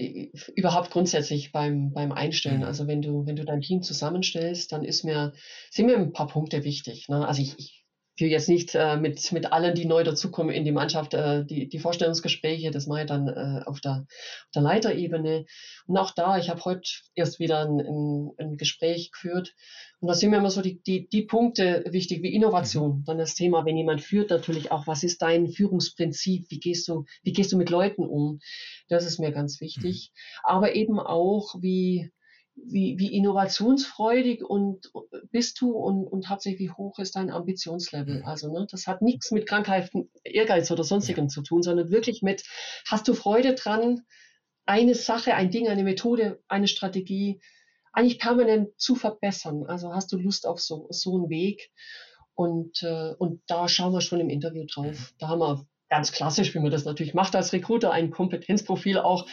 überhaupt grundsätzlich beim, beim Einstellen. Mhm. Also wenn du, wenn du dein Team zusammenstellst, dann ist mir, sind mir ein paar Punkte wichtig. Ne? Also ich, ich will jetzt nicht äh, mit, mit allen, die neu dazukommen in die Mannschaft, äh, die, die Vorstellungsgespräche, das mache ich dann äh, auf, der, auf der Leiterebene. Und auch da, ich habe heute erst wieder ein, ein, ein Gespräch geführt. Und da sind mir immer so die, die, die Punkte wichtig, wie Innovation. Mhm. Dann das Thema, wenn jemand führt, natürlich auch, was ist dein Führungsprinzip? Wie gehst du, wie gehst du mit Leuten um? Das ist mir ganz wichtig. Mhm. Aber eben auch, wie, wie, wie innovationsfreudig und bist du und, und hauptsächlich wie hoch ist dein Ambitionslevel. Also ne, das hat nichts mit Krankheiten, Ehrgeiz oder sonstigem ja. zu tun, sondern wirklich mit, hast du Freude dran, eine Sache, ein Ding, eine Methode, eine Strategie eigentlich permanent zu verbessern. Also hast du Lust auf so, so einen Weg. Und, äh, und da schauen wir schon im Interview drauf. Da haben wir ganz klassisch, wie man das natürlich macht als Recruiter, ein Kompetenzprofil auch.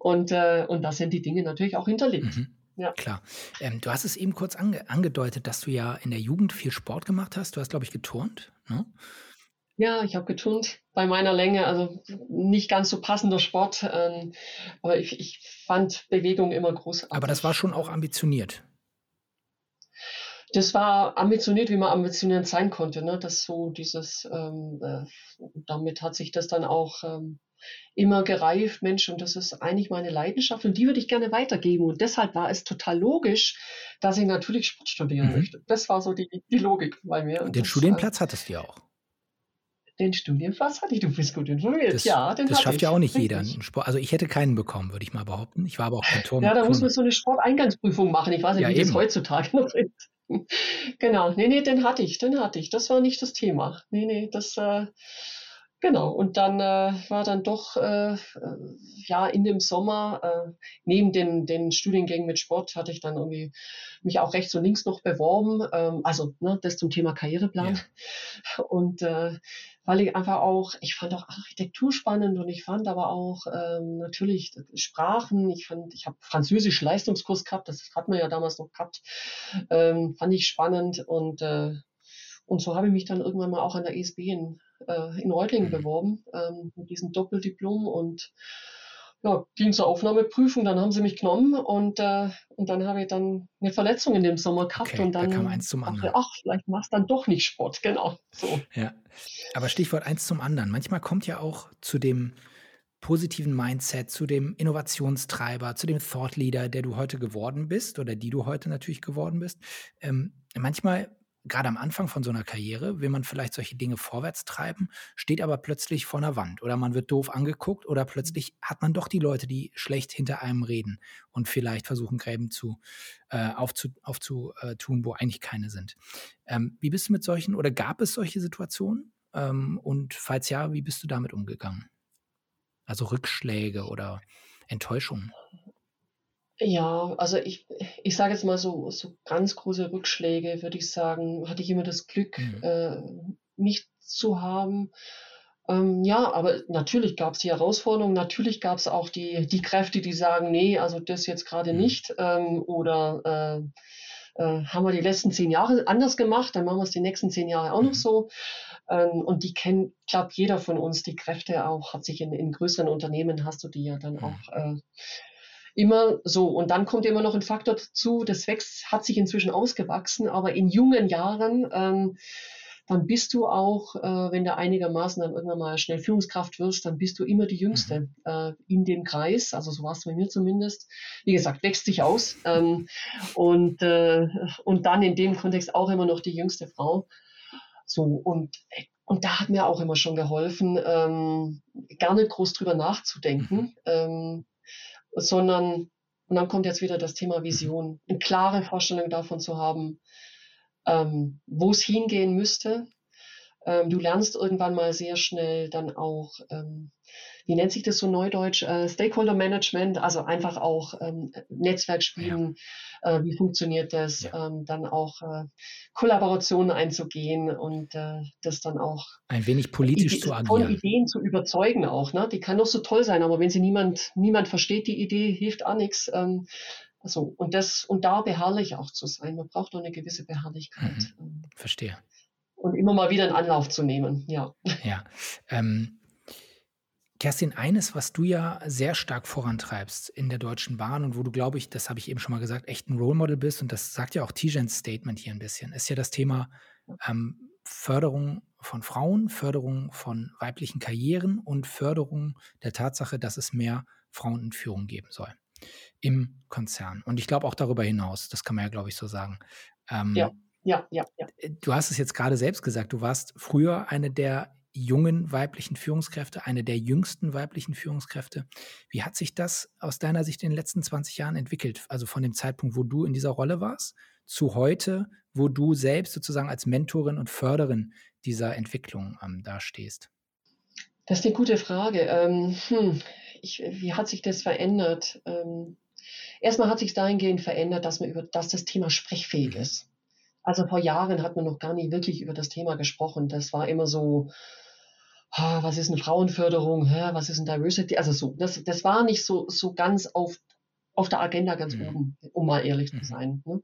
Und, äh, und da sind die Dinge natürlich auch hinterlegt. Mhm. Ja. Klar. Ähm, du hast es eben kurz ange angedeutet, dass du ja in der Jugend viel Sport gemacht hast. Du hast, glaube ich, geturnt. Ne? Ja, ich habe geturnt bei meiner Länge, also nicht ganz so passender Sport, ähm, aber ich, ich fand Bewegung immer großartig. Aber das war schon auch ambitioniert. Das war ambitioniert, wie man ambitioniert sein konnte. Ne? Das so dieses, ähm, äh, damit hat sich das dann auch ähm, immer gereift, Mensch, und das ist eigentlich meine Leidenschaft und die würde ich gerne weitergeben. Und deshalb war es total logisch, dass ich natürlich Sport studieren mhm. möchte. Das war so die, die Logik bei mir. Und den das, Studienplatz äh, hattest du ja auch. Den Studienplatz hatte ich, du bist gut informiert. Das, ja, den Das schafft ich. ja auch nicht jeder. Also ich hätte keinen bekommen, würde ich mal behaupten. Ich war aber auch kein Turm. Ja, da muss man so eine Sporteingangsprüfung machen. Ich weiß nicht, ja, wie eben. das heutzutage noch ist. Genau, nee, nee, den hatte ich, den hatte ich. Das war nicht das Thema. Nee, nee, das, äh, Genau, und dann äh, war dann doch äh, ja in dem Sommer, äh, neben den, den Studiengängen mit Sport, hatte ich dann irgendwie mich auch rechts und links noch beworben. Ähm, also ne, das zum Thema Karriereplan. Ja. Und äh, weil ich einfach auch, ich fand auch Architektur spannend und ich fand aber auch ähm, natürlich Sprachen. Ich fand, ich habe Französisch Leistungskurs gehabt, das hat man ja damals noch gehabt, ähm, fand ich spannend und äh, und so habe ich mich dann irgendwann mal auch an der ESB in äh, in Reutlingen mhm. beworben ähm, mit diesem Doppeldiplom und ja, ging zur Aufnahmeprüfung, dann haben sie mich genommen und, äh, und dann habe ich dann eine Verletzung in dem Sommer gehabt okay, und dann da kam eins zum anderen. ach, vielleicht machst du dann doch nicht Sport, genau. So. Ja, aber Stichwort eins zum anderen. Manchmal kommt ja auch zu dem positiven Mindset, zu dem Innovationstreiber, zu dem Thought Leader, der du heute geworden bist oder die du heute natürlich geworden bist. Ähm, manchmal gerade am Anfang von so einer Karriere will man vielleicht solche Dinge vorwärts treiben, steht aber plötzlich vor einer Wand oder man wird doof angeguckt oder plötzlich hat man doch die Leute, die schlecht hinter einem reden und vielleicht versuchen, Gräben zu, äh, aufzutun, aufzu, äh, wo eigentlich keine sind. Ähm, wie bist du mit solchen oder gab es solche Situationen? Ähm, und falls ja, wie bist du damit umgegangen? Also Rückschläge oder Enttäuschungen? Ja, also ich, ich sage jetzt mal so, so ganz große Rückschläge, würde ich sagen, hatte ich immer das Glück, mhm. äh, nicht zu haben. Ähm, ja, aber natürlich gab es die Herausforderungen, natürlich gab es auch die, die Kräfte, die sagen, nee, also das jetzt gerade mhm. nicht. Ähm, oder äh, äh, haben wir die letzten zehn Jahre anders gemacht, dann machen wir es die nächsten zehn Jahre auch noch mhm. so. Ähm, und die kennt, glaube jeder von uns, die Kräfte auch, hat sich in, in größeren Unternehmen, hast du die ja dann auch äh, immer so. Und dann kommt immer noch ein Faktor dazu, das wächst, hat sich inzwischen ausgewachsen, aber in jungen Jahren, ähm, dann bist du auch, äh, wenn du einigermaßen dann irgendwann mal schnell Führungskraft wirst, dann bist du immer die Jüngste mhm. äh, in dem Kreis. Also so war es bei mir zumindest. Wie gesagt, wächst sich aus. Ähm, und, äh, und dann in dem Kontext auch immer noch die jüngste Frau. So, und, und da hat mir auch immer schon geholfen, ähm, gar nicht groß drüber nachzudenken, mhm. ähm, sondern, und dann kommt jetzt wieder das Thema Vision, eine klare Vorstellung davon zu haben, ähm, wo es hingehen müsste. Ähm, du lernst irgendwann mal sehr schnell dann auch, ähm, wie nennt sich das so neudeutsch, äh, Stakeholder Management, also einfach auch ähm, Netzwerk spielen, ja. äh, wie funktioniert das, ja. Dann auch äh, Kollaborationen einzugehen und das dann auch ein wenig politisch zu agieren. Von Ideen zu überzeugen auch, ne? Die kann doch so toll sein, aber wenn sie niemand, niemand versteht, die Idee hilft auch nichts. Also, und das, und da beharrlich auch zu sein. Man braucht doch eine gewisse Beharrlichkeit. Mhm. Verstehe. Und immer mal wieder einen Anlauf zu nehmen, ja. Ja. Ähm, Kerstin, eines, was du ja sehr stark vorantreibst in der Deutschen Bahn und wo du, glaube ich, das habe ich eben schon mal gesagt, echt ein Role Model bist und das sagt ja auch Tijans Statement hier ein bisschen, ist ja das Thema ähm, Förderung von Frauen, Förderung von weiblichen Karrieren und Förderung der Tatsache, dass es mehr Frauen in Führung geben soll im Konzern. Und ich glaube auch darüber hinaus, das kann man ja, glaube ich, so sagen. Ähm, ja, ja, ja, ja. Äh, du hast es jetzt gerade selbst gesagt, du warst früher eine der jungen weiblichen Führungskräfte, eine der jüngsten weiblichen Führungskräfte. Wie hat sich das aus deiner Sicht in den letzten 20 Jahren entwickelt? Also von dem Zeitpunkt, wo du in dieser Rolle warst, zu heute, wo du selbst sozusagen als Mentorin und Förderin dieser Entwicklung ähm, dastehst? Das ist eine gute Frage. Ähm, hm, ich, wie hat sich das verändert? Ähm, erstmal hat sich dahingehend verändert, dass man über, dass das Thema sprechfähig mhm. ist. Also vor Jahren hat man noch gar nicht wirklich über das Thema gesprochen. Das war immer so, was ist eine Frauenförderung, Hä, was ist ein Diversity? Also so, das, das war nicht so, so ganz auf, auf der Agenda ganz mhm. oben, um mal ehrlich mhm. zu sein. Ne?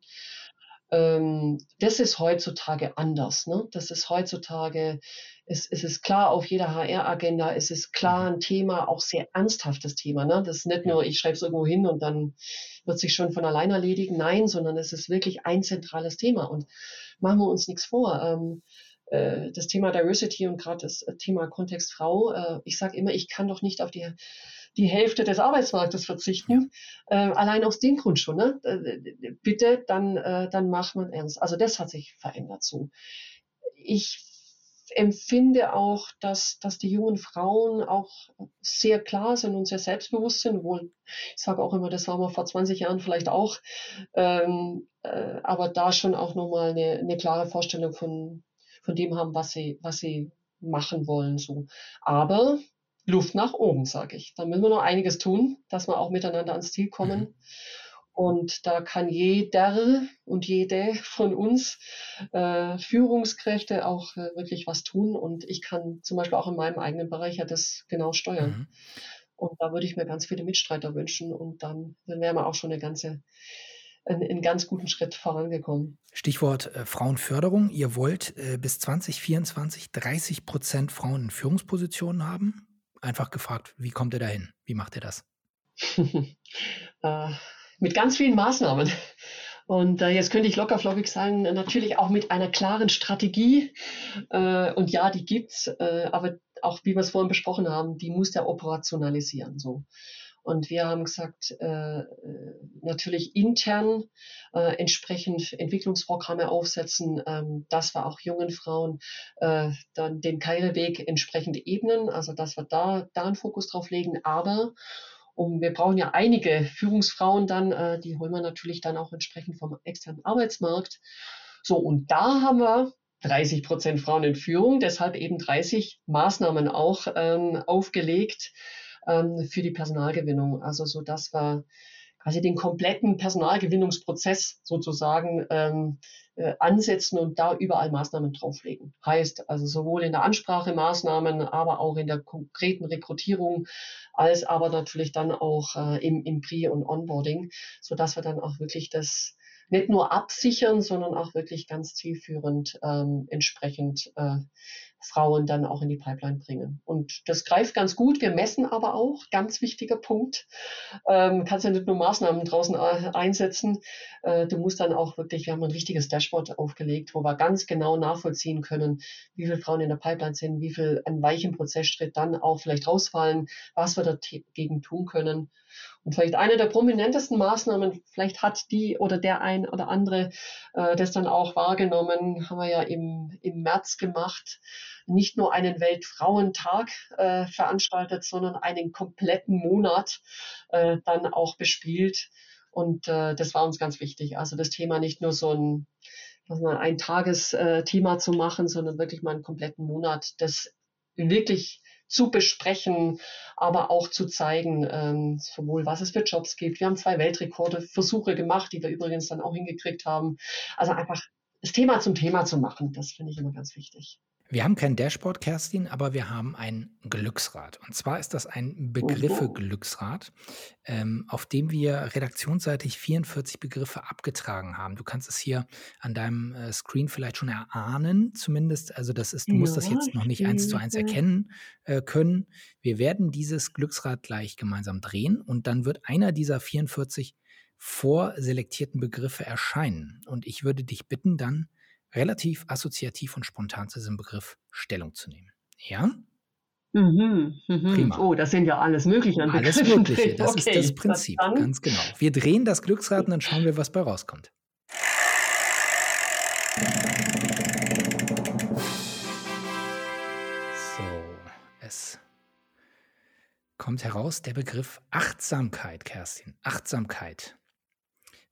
Ähm, das ist heutzutage anders. Ne? Das ist heutzutage, es, es ist klar auf jeder HR-Agenda, es ist klar mhm. ein Thema, auch sehr ernsthaftes Thema. Ne? Das ist nicht nur, ich schreibe es irgendwo hin und dann wird sich schon von allein erledigen. Nein, sondern es ist wirklich ein zentrales Thema. Und machen wir uns nichts vor. Ähm, äh, das Thema Diversity und gerade das Thema Kontext Frau, äh, ich sage immer, ich kann doch nicht auf die die Hälfte des Arbeitsmarktes verzichten. Äh, allein aus dem Grund schon. Ne? Äh, bitte, dann, äh, dann macht man ernst. Also das hat sich verändert so. Ich empfinde auch, dass, dass die jungen Frauen auch sehr klar sind und sehr selbstbewusst sind, obwohl ich sage auch immer, das war mal vor 20 Jahren vielleicht auch, ähm, äh, aber da schon auch nochmal eine, eine klare Vorstellung von, von dem haben, was sie, was sie machen wollen. So. Aber Luft nach oben, sage ich. Da müssen wir noch einiges tun, dass wir auch miteinander ans Ziel kommen. Mhm. Und da kann jeder und jede von uns äh, Führungskräfte auch äh, wirklich was tun. Und ich kann zum Beispiel auch in meinem eigenen Bereich ja das genau steuern. Mhm. Und da würde ich mir ganz viele Mitstreiter wünschen. Und dann, dann wären wir auch schon eine ganze, einen, ganz guten Schritt vorangekommen. Stichwort äh, Frauenförderung. Ihr wollt äh, bis 2024 30 Prozent Frauen in Führungspositionen haben einfach gefragt, wie kommt ihr dahin? Wie macht ihr das? äh, mit ganz vielen Maßnahmen. Und äh, jetzt könnte ich lockerflockig sagen, natürlich auch mit einer klaren Strategie. Äh, und ja, die gibt's, äh, aber auch wie wir es vorhin besprochen haben, die muss der operationalisieren. So. Und wir haben gesagt, äh, natürlich intern äh, entsprechend Entwicklungsprogramme aufsetzen, ähm, dass wir auch jungen Frauen äh, dann den Karriereweg entsprechend ebnen, also dass wir da, da einen Fokus drauf legen. Aber um, wir brauchen ja einige Führungsfrauen dann, äh, die holen wir natürlich dann auch entsprechend vom externen Arbeitsmarkt. So, und da haben wir 30 Prozent Frauen in Führung, deshalb eben 30 Maßnahmen auch ähm, aufgelegt, ähm, für die Personalgewinnung. Also so, dass wir quasi den kompletten Personalgewinnungsprozess sozusagen ähm, äh, ansetzen und da überall Maßnahmen drauflegen. Heißt also sowohl in der Ansprache Maßnahmen, aber auch in der konkreten Rekrutierung, als aber natürlich dann auch äh, im, im Pre- und Onboarding, so dass wir dann auch wirklich das nicht nur absichern, sondern auch wirklich ganz zielführend ähm, entsprechend äh, Frauen dann auch in die Pipeline bringen. Und das greift ganz gut. Wir messen aber auch, ganz wichtiger Punkt, ähm, kannst ja nicht nur Maßnahmen draußen äh, einsetzen, äh, du musst dann auch wirklich, wir haben ein richtiges Dashboard aufgelegt, wo wir ganz genau nachvollziehen können, wie viele Frauen in der Pipeline sind, wie viel an weichen Prozessschritt dann auch vielleicht rausfallen, was wir dagegen tun können. Und vielleicht eine der prominentesten Maßnahmen, vielleicht hat die oder der ein oder andere äh, das dann auch wahrgenommen, haben wir ja im, im März gemacht, nicht nur einen Weltfrauentag äh, veranstaltet, sondern einen kompletten Monat äh, dann auch bespielt. Und äh, das war uns ganz wichtig. Also das Thema nicht nur so ein, was man ein Tagesthema äh, zu machen, sondern wirklich mal einen kompletten Monat, das wirklich zu besprechen, aber auch zu zeigen, ähm, sowohl was es für Jobs gibt. Wir haben zwei Weltrekorde, Versuche gemacht, die wir übrigens dann auch hingekriegt haben. Also einfach das Thema zum Thema zu machen, das finde ich immer ganz wichtig. Wir haben kein Dashboard, Kerstin, aber wir haben ein Glücksrad. Und zwar ist das ein Begriffe-Glücksrad, ähm, auf dem wir redaktionsseitig 44 Begriffe abgetragen haben. Du kannst es hier an deinem äh, Screen vielleicht schon erahnen, zumindest. Also das ist, du musst das jetzt noch nicht eins zu eins erkennen äh, können. Wir werden dieses Glücksrad gleich gemeinsam drehen und dann wird einer dieser 44 vorselektierten Begriffe erscheinen. Und ich würde dich bitten, dann relativ assoziativ und spontan zu diesem Begriff Stellung zu nehmen. Ja? Mhm, mhm. Prima. Oh, das sind ja alles Mögliche an Alles Mögliche, das okay. ist das Prinzip, das ganz genau. Wir drehen das Glücksrad und dann schauen wir, was bei rauskommt. So, es kommt heraus der Begriff Achtsamkeit, Kerstin. Achtsamkeit.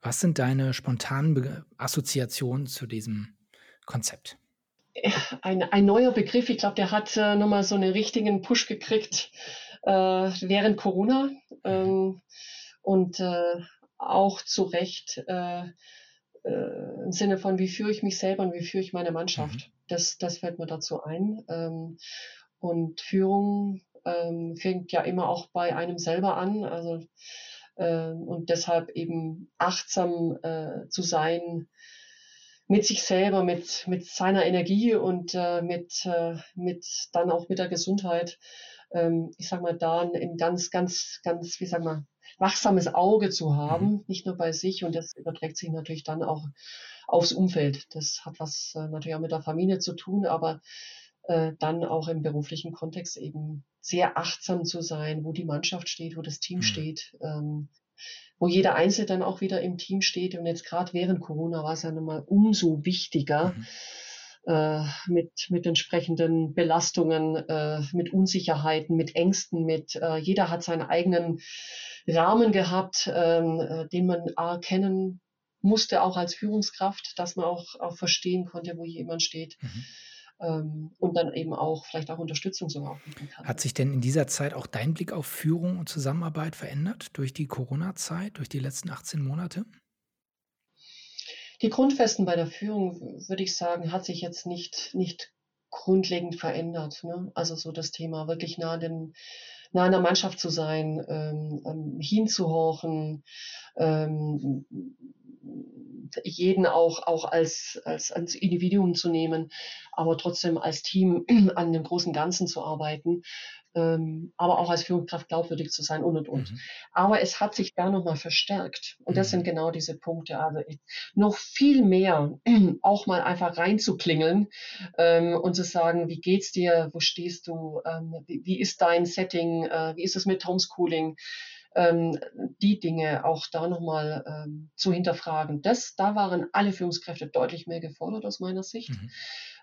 Was sind deine spontanen Assoziationen zu diesem Konzept? Ein, ein neuer Begriff, ich glaube, der hat äh, nochmal so einen richtigen Push gekriegt äh, während Corona ähm, und äh, auch zu Recht äh, äh, im Sinne von, wie führe ich mich selber und wie führe ich meine Mannschaft. Mhm. Das, das fällt mir dazu ein. Ähm, und Führung ähm, fängt ja immer auch bei einem selber an. Also äh, und deshalb eben achtsam äh, zu sein, mit sich selber, mit, mit seiner Energie und äh, mit, äh, mit dann auch mit der Gesundheit, ähm, ich sag mal, da ein ganz, ganz, ganz, wie sag mal, wachsames Auge zu haben, mhm. nicht nur bei sich und das überträgt sich natürlich dann auch aufs Umfeld. Das hat was äh, natürlich auch mit der Familie zu tun, aber äh, dann auch im beruflichen Kontext eben sehr achtsam zu sein, wo die Mannschaft steht, wo das Team mhm. steht, ähm, wo jeder Einzelne dann auch wieder im Team steht. Und jetzt gerade während Corona war es ja nochmal umso wichtiger, mhm. äh, mit, mit entsprechenden Belastungen, äh, mit Unsicherheiten, mit Ängsten, mit äh, jeder hat seinen eigenen Rahmen gehabt, ähm, äh, den man erkennen musste, auch als Führungskraft, dass man auch, auch verstehen konnte, wo jemand steht. Mhm und dann eben auch vielleicht auch Unterstützung sogar bieten kann. Hat sich denn in dieser Zeit auch dein Blick auf Führung und Zusammenarbeit verändert durch die Corona-Zeit, durch die letzten 18 Monate? Die Grundfesten bei der Führung, würde ich sagen, hat sich jetzt nicht, nicht grundlegend verändert. Ne? Also so das Thema wirklich nah, den, nah an der Mannschaft zu sein, ähm, ähm hinzuhorchen, ähm, jeden auch, auch als, als, als Individuum zu nehmen, aber trotzdem als Team an dem großen Ganzen zu arbeiten, ähm, aber auch als Führungskraft glaubwürdig zu sein und und und. Mhm. Aber es hat sich da nochmal verstärkt. Und das mhm. sind genau diese Punkte. Also ich, noch viel mehr auch mal einfach reinzuklingeln ähm, und zu sagen, wie geht's dir, wo stehst du, ähm, wie, wie, ist dein Setting, äh, wie ist es mit Homeschooling? Ähm, die Dinge auch da nochmal ähm, zu hinterfragen. Das, da waren alle Führungskräfte deutlich mehr gefordert aus meiner Sicht. Mhm.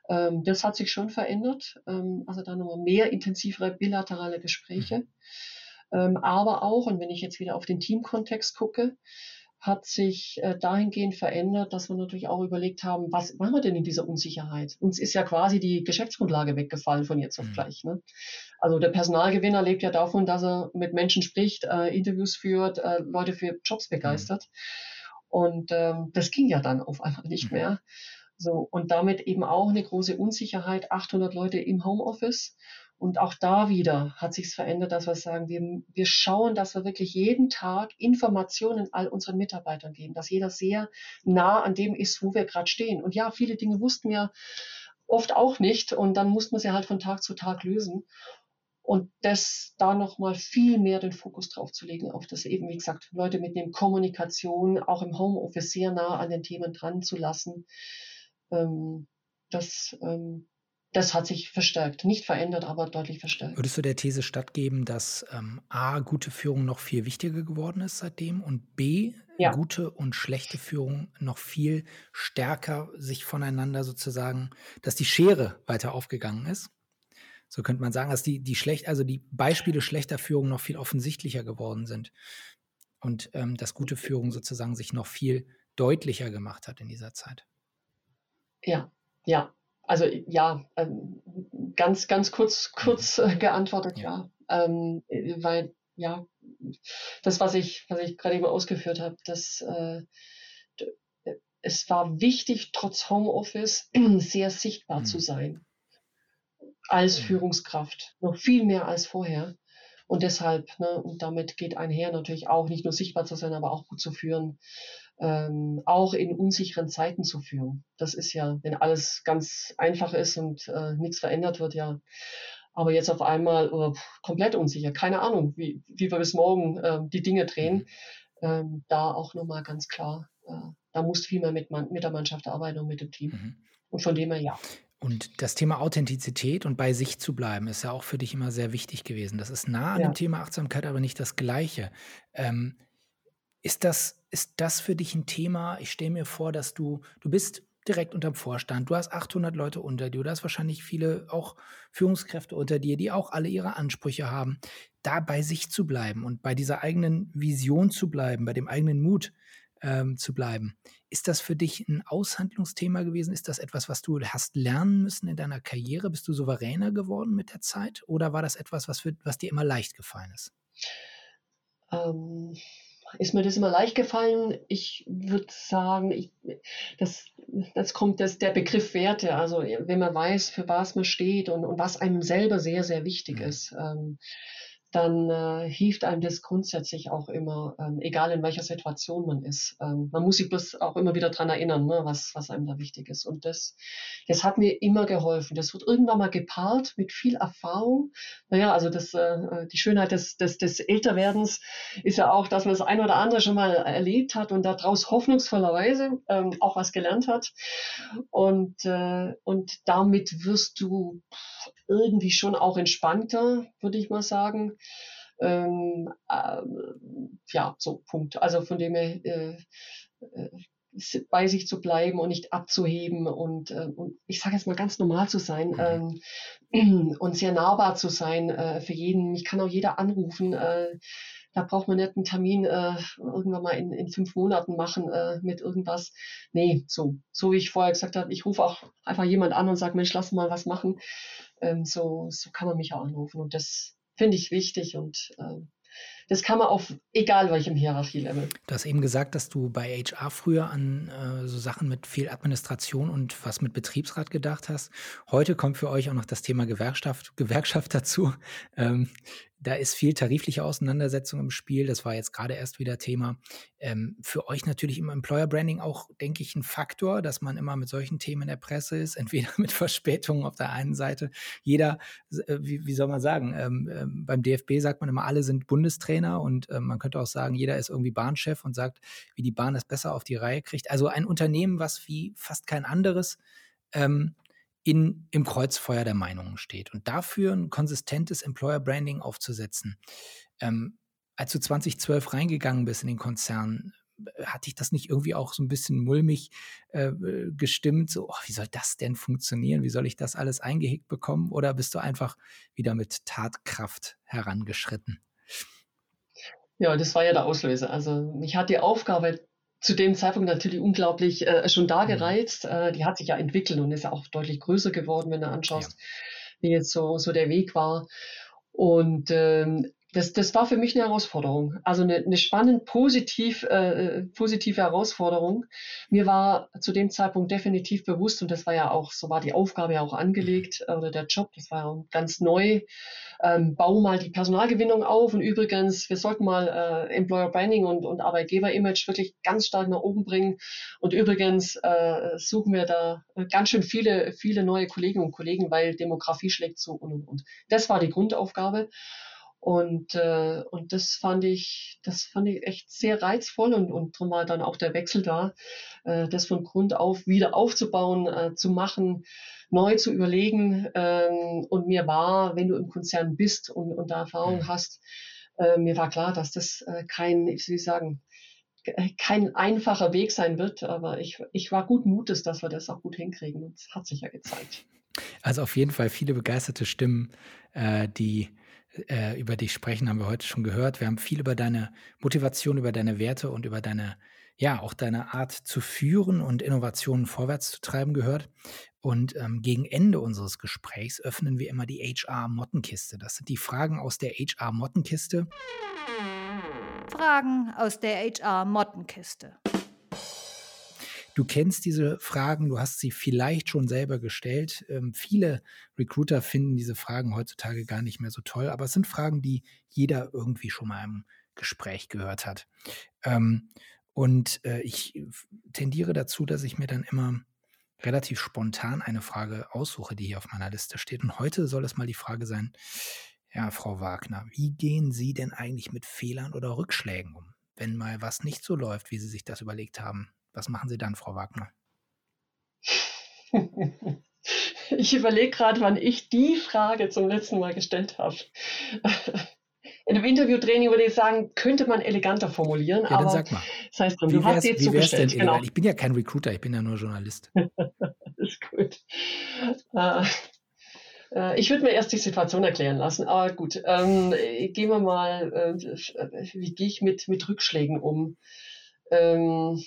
Ähm, das hat sich schon verändert. Ähm, also da nochmal mehr intensivere bilaterale Gespräche. Mhm. Ähm, aber auch, und wenn ich jetzt wieder auf den Teamkontext gucke, hat sich äh, dahingehend verändert, dass wir natürlich auch überlegt haben, was machen wir denn in dieser Unsicherheit? Uns ist ja quasi die Geschäftsgrundlage weggefallen von jetzt auf mhm. gleich. Ne? Also der Personalgewinner lebt ja davon, dass er mit Menschen spricht, äh, Interviews führt, äh, Leute für Jobs begeistert. Mhm. Und ähm, das ging ja dann auf einmal nicht mhm. mehr. So, und damit eben auch eine große Unsicherheit, 800 Leute im Homeoffice Und auch da wieder hat sich's verändert, dass wir sagen, wir, wir schauen, dass wir wirklich jeden Tag Informationen all unseren Mitarbeitern geben, dass jeder sehr nah an dem ist, wo wir gerade stehen. Und ja, viele Dinge wussten wir oft auch nicht und dann mussten wir sie halt von Tag zu Tag lösen. Und das da nochmal viel mehr den Fokus drauf zu legen, auf das eben, wie gesagt, Leute mitnehmen, Kommunikation, auch im Homeoffice sehr nah an den Themen dran zu lassen. Ähm, das, ähm, das hat sich verstärkt. Nicht verändert, aber deutlich verstärkt. Würdest du der These stattgeben, dass ähm, A, gute Führung noch viel wichtiger geworden ist seitdem und B, ja. gute und schlechte Führung noch viel stärker sich voneinander sozusagen, dass die Schere weiter aufgegangen ist? So könnte man sagen, dass die, die schlecht, also die Beispiele schlechter Führung noch viel offensichtlicher geworden sind. Und ähm, dass gute Führung sozusagen sich noch viel deutlicher gemacht hat in dieser Zeit. Ja, ja. Also ja, ähm, ganz, ganz kurz, kurz äh, geantwortet, ja. ja. Ähm, weil, ja, das, was ich, was ich gerade eben ausgeführt habe, das äh, es war wichtig, trotz Homeoffice sehr sichtbar mhm. zu sein als Führungskraft, noch viel mehr als vorher. Und deshalb, ne, und damit geht einher natürlich auch nicht nur sichtbar zu sein, aber auch gut zu führen, ähm, auch in unsicheren Zeiten zu führen. Das ist ja, wenn alles ganz einfach ist und äh, nichts verändert wird, ja. Aber jetzt auf einmal äh, komplett unsicher, keine Ahnung, wie, wie wir bis morgen äh, die Dinge drehen. Ähm, da auch nochmal ganz klar, äh, da muss viel mehr mit, mit der Mannschaft arbeiten und mit dem Team. Mhm. Und von dem her ja. Und das Thema Authentizität und bei sich zu bleiben, ist ja auch für dich immer sehr wichtig gewesen. Das ist nah an ja. dem Thema Achtsamkeit, aber nicht das Gleiche. Ähm, ist, das, ist das für dich ein Thema? Ich stelle mir vor, dass du, du bist direkt unterm Vorstand, du hast 800 Leute unter dir, du hast wahrscheinlich viele auch Führungskräfte unter dir, die auch alle ihre Ansprüche haben. Da bei sich zu bleiben und bei dieser eigenen Vision zu bleiben, bei dem eigenen Mut, ähm, zu bleiben. Ist das für dich ein Aushandlungsthema gewesen? Ist das etwas, was du hast lernen müssen in deiner Karriere? Bist du souveräner geworden mit der Zeit? Oder war das etwas, was, für, was dir immer leicht gefallen ist? Ähm, ist mir das immer leicht gefallen? Ich würde sagen, ich, das, das kommt das, der Begriff Werte. Also wenn man weiß, für was man steht und, und was einem selber sehr, sehr wichtig mhm. ist. Ähm, dann äh, hilft einem das grundsätzlich auch immer, ähm, egal in welcher Situation man ist. Ähm, man muss sich bloß auch immer wieder dran erinnern, ne, was, was einem da wichtig ist. Und das, das hat mir immer geholfen. Das wird irgendwann mal gepaart mit viel Erfahrung. Naja, also das, äh, die Schönheit des, des, des Älterwerdens ist ja auch, dass man das ein oder andere schon mal erlebt hat und daraus hoffnungsvollerweise ähm, auch was gelernt hat. Und, äh, und damit wirst du irgendwie schon auch entspannter, würde ich mal sagen. Ähm, äh, ja, so Punkt. Also von dem her äh, äh, bei sich zu bleiben und nicht abzuheben und, äh, und ich sage jetzt mal ganz normal zu sein mhm. ähm, und sehr nahbar zu sein äh, für jeden. Ich kann auch jeder anrufen. Äh, da braucht man nicht einen Termin irgendwann mal in, in fünf Monaten machen mit irgendwas. Nee, so, so wie ich vorher gesagt habe, ich rufe auch einfach jemand an und sage, Mensch, lass mal was machen. Ähm, so, so kann man mich auch anrufen. Und das finde ich wichtig und äh, das kann man auf egal welchem Hierarchielevel. Du hast eben gesagt, dass du bei HR früher an äh, so Sachen mit viel Administration und was mit Betriebsrat gedacht hast. Heute kommt für euch auch noch das Thema Gewerkschaft, Gewerkschaft dazu. Ähm, da ist viel tarifliche Auseinandersetzung im Spiel. Das war jetzt gerade erst wieder Thema. Ähm, für euch natürlich im Employer Branding auch, denke ich, ein Faktor, dass man immer mit solchen Themen in der Presse ist, entweder mit Verspätungen auf der einen Seite. Jeder, äh, wie, wie, soll man sagen, ähm, ähm, beim DFB sagt man immer, alle sind Bundestrainer und äh, man könnte auch sagen, jeder ist irgendwie Bahnchef und sagt, wie die Bahn das besser auf die Reihe kriegt. Also ein Unternehmen, was wie fast kein anderes ähm, in, im Kreuzfeuer der Meinungen steht. Und dafür ein konsistentes Employer Branding aufzusetzen. Ähm, als du 2012 reingegangen bist in den Konzern, äh, hat dich das nicht irgendwie auch so ein bisschen mulmig äh, gestimmt? So, oh, wie soll das denn funktionieren? Wie soll ich das alles eingehegt bekommen? Oder bist du einfach wieder mit Tatkraft herangeschritten? Ja, das war ja der Auslöser. Also mich hat die Aufgabe zu dem Zeitpunkt natürlich unglaublich äh, schon da mhm. gereizt. Äh, die hat sich ja entwickelt und ist ja auch deutlich größer geworden, wenn du anschaust, ja. wie jetzt so, so der Weg war. Und ähm, das, das war für mich eine Herausforderung. Also eine, eine spannend positiv, äh, positive Herausforderung. Mir war zu dem Zeitpunkt definitiv bewusst, und das war ja auch, so war die Aufgabe ja auch angelegt, äh, oder der Job, das war ja ganz neu. Ähm, bau mal die Personalgewinnung auf. Und übrigens, wir sollten mal äh, Employer Branding und, und Arbeitgeber-Image wirklich ganz stark nach oben bringen. Und übrigens äh, suchen wir da ganz schön viele, viele neue Kolleginnen und Kollegen, weil Demografie schlägt zu und und und. Das war die Grundaufgabe. Und, äh, und das fand ich, das fand ich echt sehr reizvoll und, und darum war dann auch der Wechsel da, äh, das von Grund auf wieder aufzubauen, äh, zu machen, neu zu überlegen. Ähm, und mir war, wenn du im Konzern bist und, und da Erfahrung hast, äh, mir war klar, dass das äh, kein, ich sagen, kein einfacher Weg sein wird, aber ich, ich war gut Mutes, dass wir das auch gut hinkriegen und es hat sich ja gezeigt. Also auf jeden Fall viele begeisterte Stimmen, äh, die äh, über dich sprechen, haben wir heute schon gehört. Wir haben viel über deine Motivation, über deine Werte und über deine, ja, auch deine Art zu führen und Innovationen vorwärts zu treiben gehört. Und ähm, gegen Ende unseres Gesprächs öffnen wir immer die HR-Mottenkiste. Das sind die Fragen aus der HR-Mottenkiste. Fragen aus der HR-Mottenkiste. Du kennst diese Fragen, du hast sie vielleicht schon selber gestellt. Ähm, viele Recruiter finden diese Fragen heutzutage gar nicht mehr so toll, aber es sind Fragen, die jeder irgendwie schon mal im Gespräch gehört hat. Ähm, und äh, ich tendiere dazu, dass ich mir dann immer relativ spontan eine Frage aussuche, die hier auf meiner Liste steht. Und heute soll es mal die Frage sein, ja, Frau Wagner, wie gehen Sie denn eigentlich mit Fehlern oder Rückschlägen um, wenn mal was nicht so läuft, wie Sie sich das überlegt haben? Was machen Sie dann, Frau Wagner? Ich überlege gerade, wann ich die Frage zum letzten Mal gestellt habe. In einem Interviewtraining würde ich sagen, könnte man eleganter formulieren. Ja, aber dann sag mal. Das heißt, du hast jetzt zugestellt. Genau. Ich bin ja kein Recruiter, ich bin ja nur Journalist. ist gut. Äh, äh, ich würde mir erst die Situation erklären lassen, aber gut. Ähm, gehen wir mal, äh, wie gehe ich mit, mit Rückschlägen um? Ähm,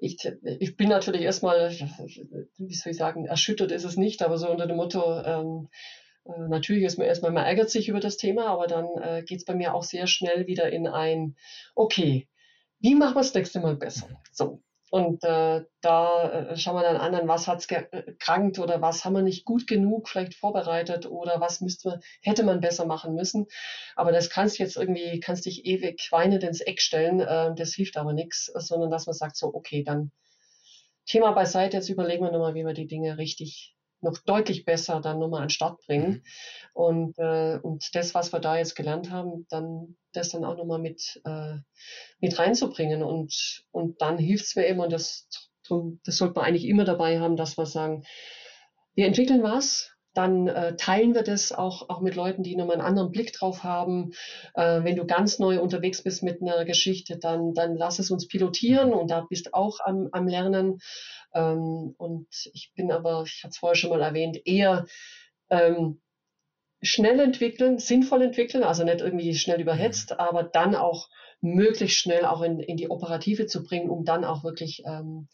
ich, ich bin natürlich erstmal, wie soll ich sagen, erschüttert ist es nicht, aber so unter dem Motto, ähm, äh, natürlich ist man erstmal, man ärgert sich über das Thema, aber dann äh, geht es bei mir auch sehr schnell wieder in ein, okay, wie machen wir das nächste Mal besser? So. Und äh, da äh, schauen wir dann an, was hat's gekrankt äh, oder was haben wir nicht gut genug vielleicht vorbereitet oder was müsste man, hätte man besser machen müssen. Aber das kannst jetzt irgendwie, kannst dich ewig weinend ins Eck stellen, äh, das hilft aber nichts, sondern dass man sagt so, okay, dann Thema beiseite, jetzt überlegen wir nochmal, wie wir die Dinge richtig noch deutlich besser dann nochmal an den Start bringen. Mhm. Und, äh, und das, was wir da jetzt gelernt haben, dann das dann auch nochmal mit, äh, mit reinzubringen. Und, und dann hilft es mir eben, und das, das sollte man eigentlich immer dabei haben, dass wir sagen, wir entwickeln was, dann äh, teilen wir das auch, auch mit Leuten, die nochmal einen anderen Blick drauf haben. Äh, wenn du ganz neu unterwegs bist mit einer Geschichte, dann, dann lass es uns pilotieren und da bist auch am, am Lernen. Ähm, und ich bin aber, ich hatte es vorher schon mal erwähnt, eher ähm, schnell entwickeln, sinnvoll entwickeln, also nicht irgendwie schnell überhetzt, mhm. aber dann auch möglichst schnell auch in, in die Operative zu bringen, um dann auch wirklich ähm,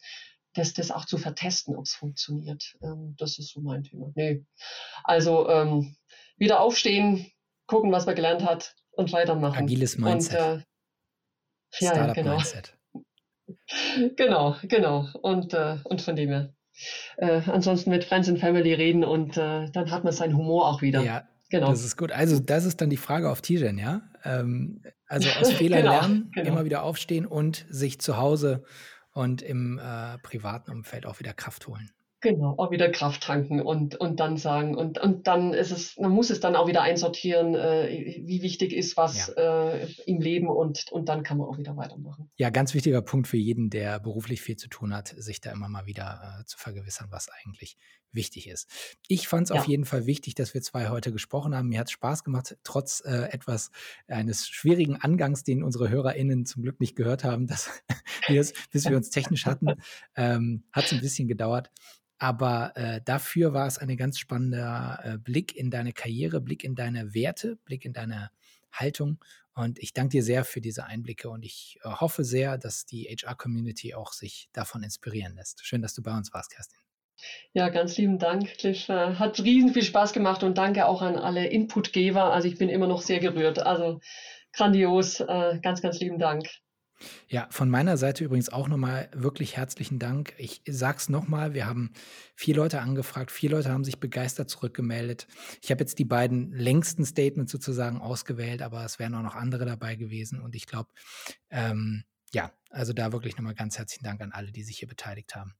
das, das auch zu vertesten, ob es funktioniert. Ähm, das ist so mein Thema. Nee. Also ähm, wieder aufstehen, gucken, was man gelernt hat und weitermachen. Agiles Mindset. Und, äh, ja, genau. Mindset. Genau, genau. Und, äh, und von dem her. Äh, ansonsten mit Friends and Family reden und äh, dann hat man seinen Humor auch wieder. Ja, genau. Das ist gut. Also, das ist dann die Frage auf Tijen, ja? Ähm, also aus Fehlern genau, lernen, genau. immer wieder aufstehen und sich zu Hause und im äh, privaten Umfeld auch wieder Kraft holen. Genau, auch wieder Kraft tanken und, und dann sagen, und, und dann ist es, man muss es dann auch wieder einsortieren, äh, wie wichtig ist was ja. äh, im Leben und, und dann kann man auch wieder weitermachen. Ja, ganz wichtiger Punkt für jeden, der beruflich viel zu tun hat, sich da immer mal wieder äh, zu vergewissern, was eigentlich wichtig ist. Ich fand es ja. auf jeden Fall wichtig, dass wir zwei heute gesprochen haben. Mir hat es Spaß gemacht, trotz äh, etwas eines schwierigen Angangs, den unsere HörerInnen zum Glück nicht gehört haben, dass wir es, bis wir uns technisch hatten, ähm, hat es ein bisschen gedauert. Aber äh, dafür war es ein ganz spannender äh, Blick in deine Karriere, Blick in deine Werte, Blick in deine Haltung. Und ich danke dir sehr für diese Einblicke und ich äh, hoffe sehr, dass die HR-Community auch sich davon inspirieren lässt. Schön, dass du bei uns warst, Kerstin. Ja, ganz lieben Dank, Cliff. Äh, hat riesen viel Spaß gemacht und danke auch an alle Inputgeber. Also ich bin immer noch sehr gerührt. Also grandios. Äh, ganz, ganz lieben Dank. Ja, von meiner Seite übrigens auch nochmal wirklich herzlichen Dank. Ich sag's nochmal, wir haben vier Leute angefragt, vier Leute haben sich begeistert zurückgemeldet. Ich habe jetzt die beiden längsten Statements sozusagen ausgewählt, aber es wären auch noch andere dabei gewesen. Und ich glaube, ähm, ja, also da wirklich nochmal ganz herzlichen Dank an alle, die sich hier beteiligt haben.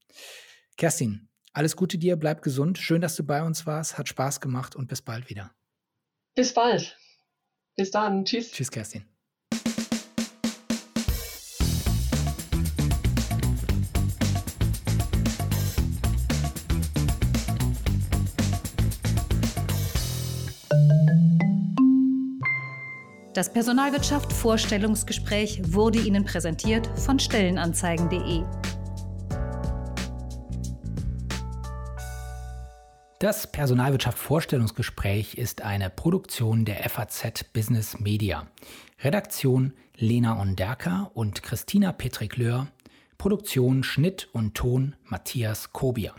Kerstin, alles Gute dir, bleib gesund. Schön, dass du bei uns warst, hat Spaß gemacht und bis bald wieder. Bis bald. Bis dann. Tschüss. Tschüss, Kerstin. Das Personalwirtschaft Vorstellungsgespräch wurde Ihnen präsentiert von Stellenanzeigen.de. Das Personalwirtschaft Vorstellungsgespräch ist eine Produktion der FAZ Business Media. Redaktion Lena Onderka und Christina Petrikleur. Produktion, Schnitt und Ton Matthias Kobier.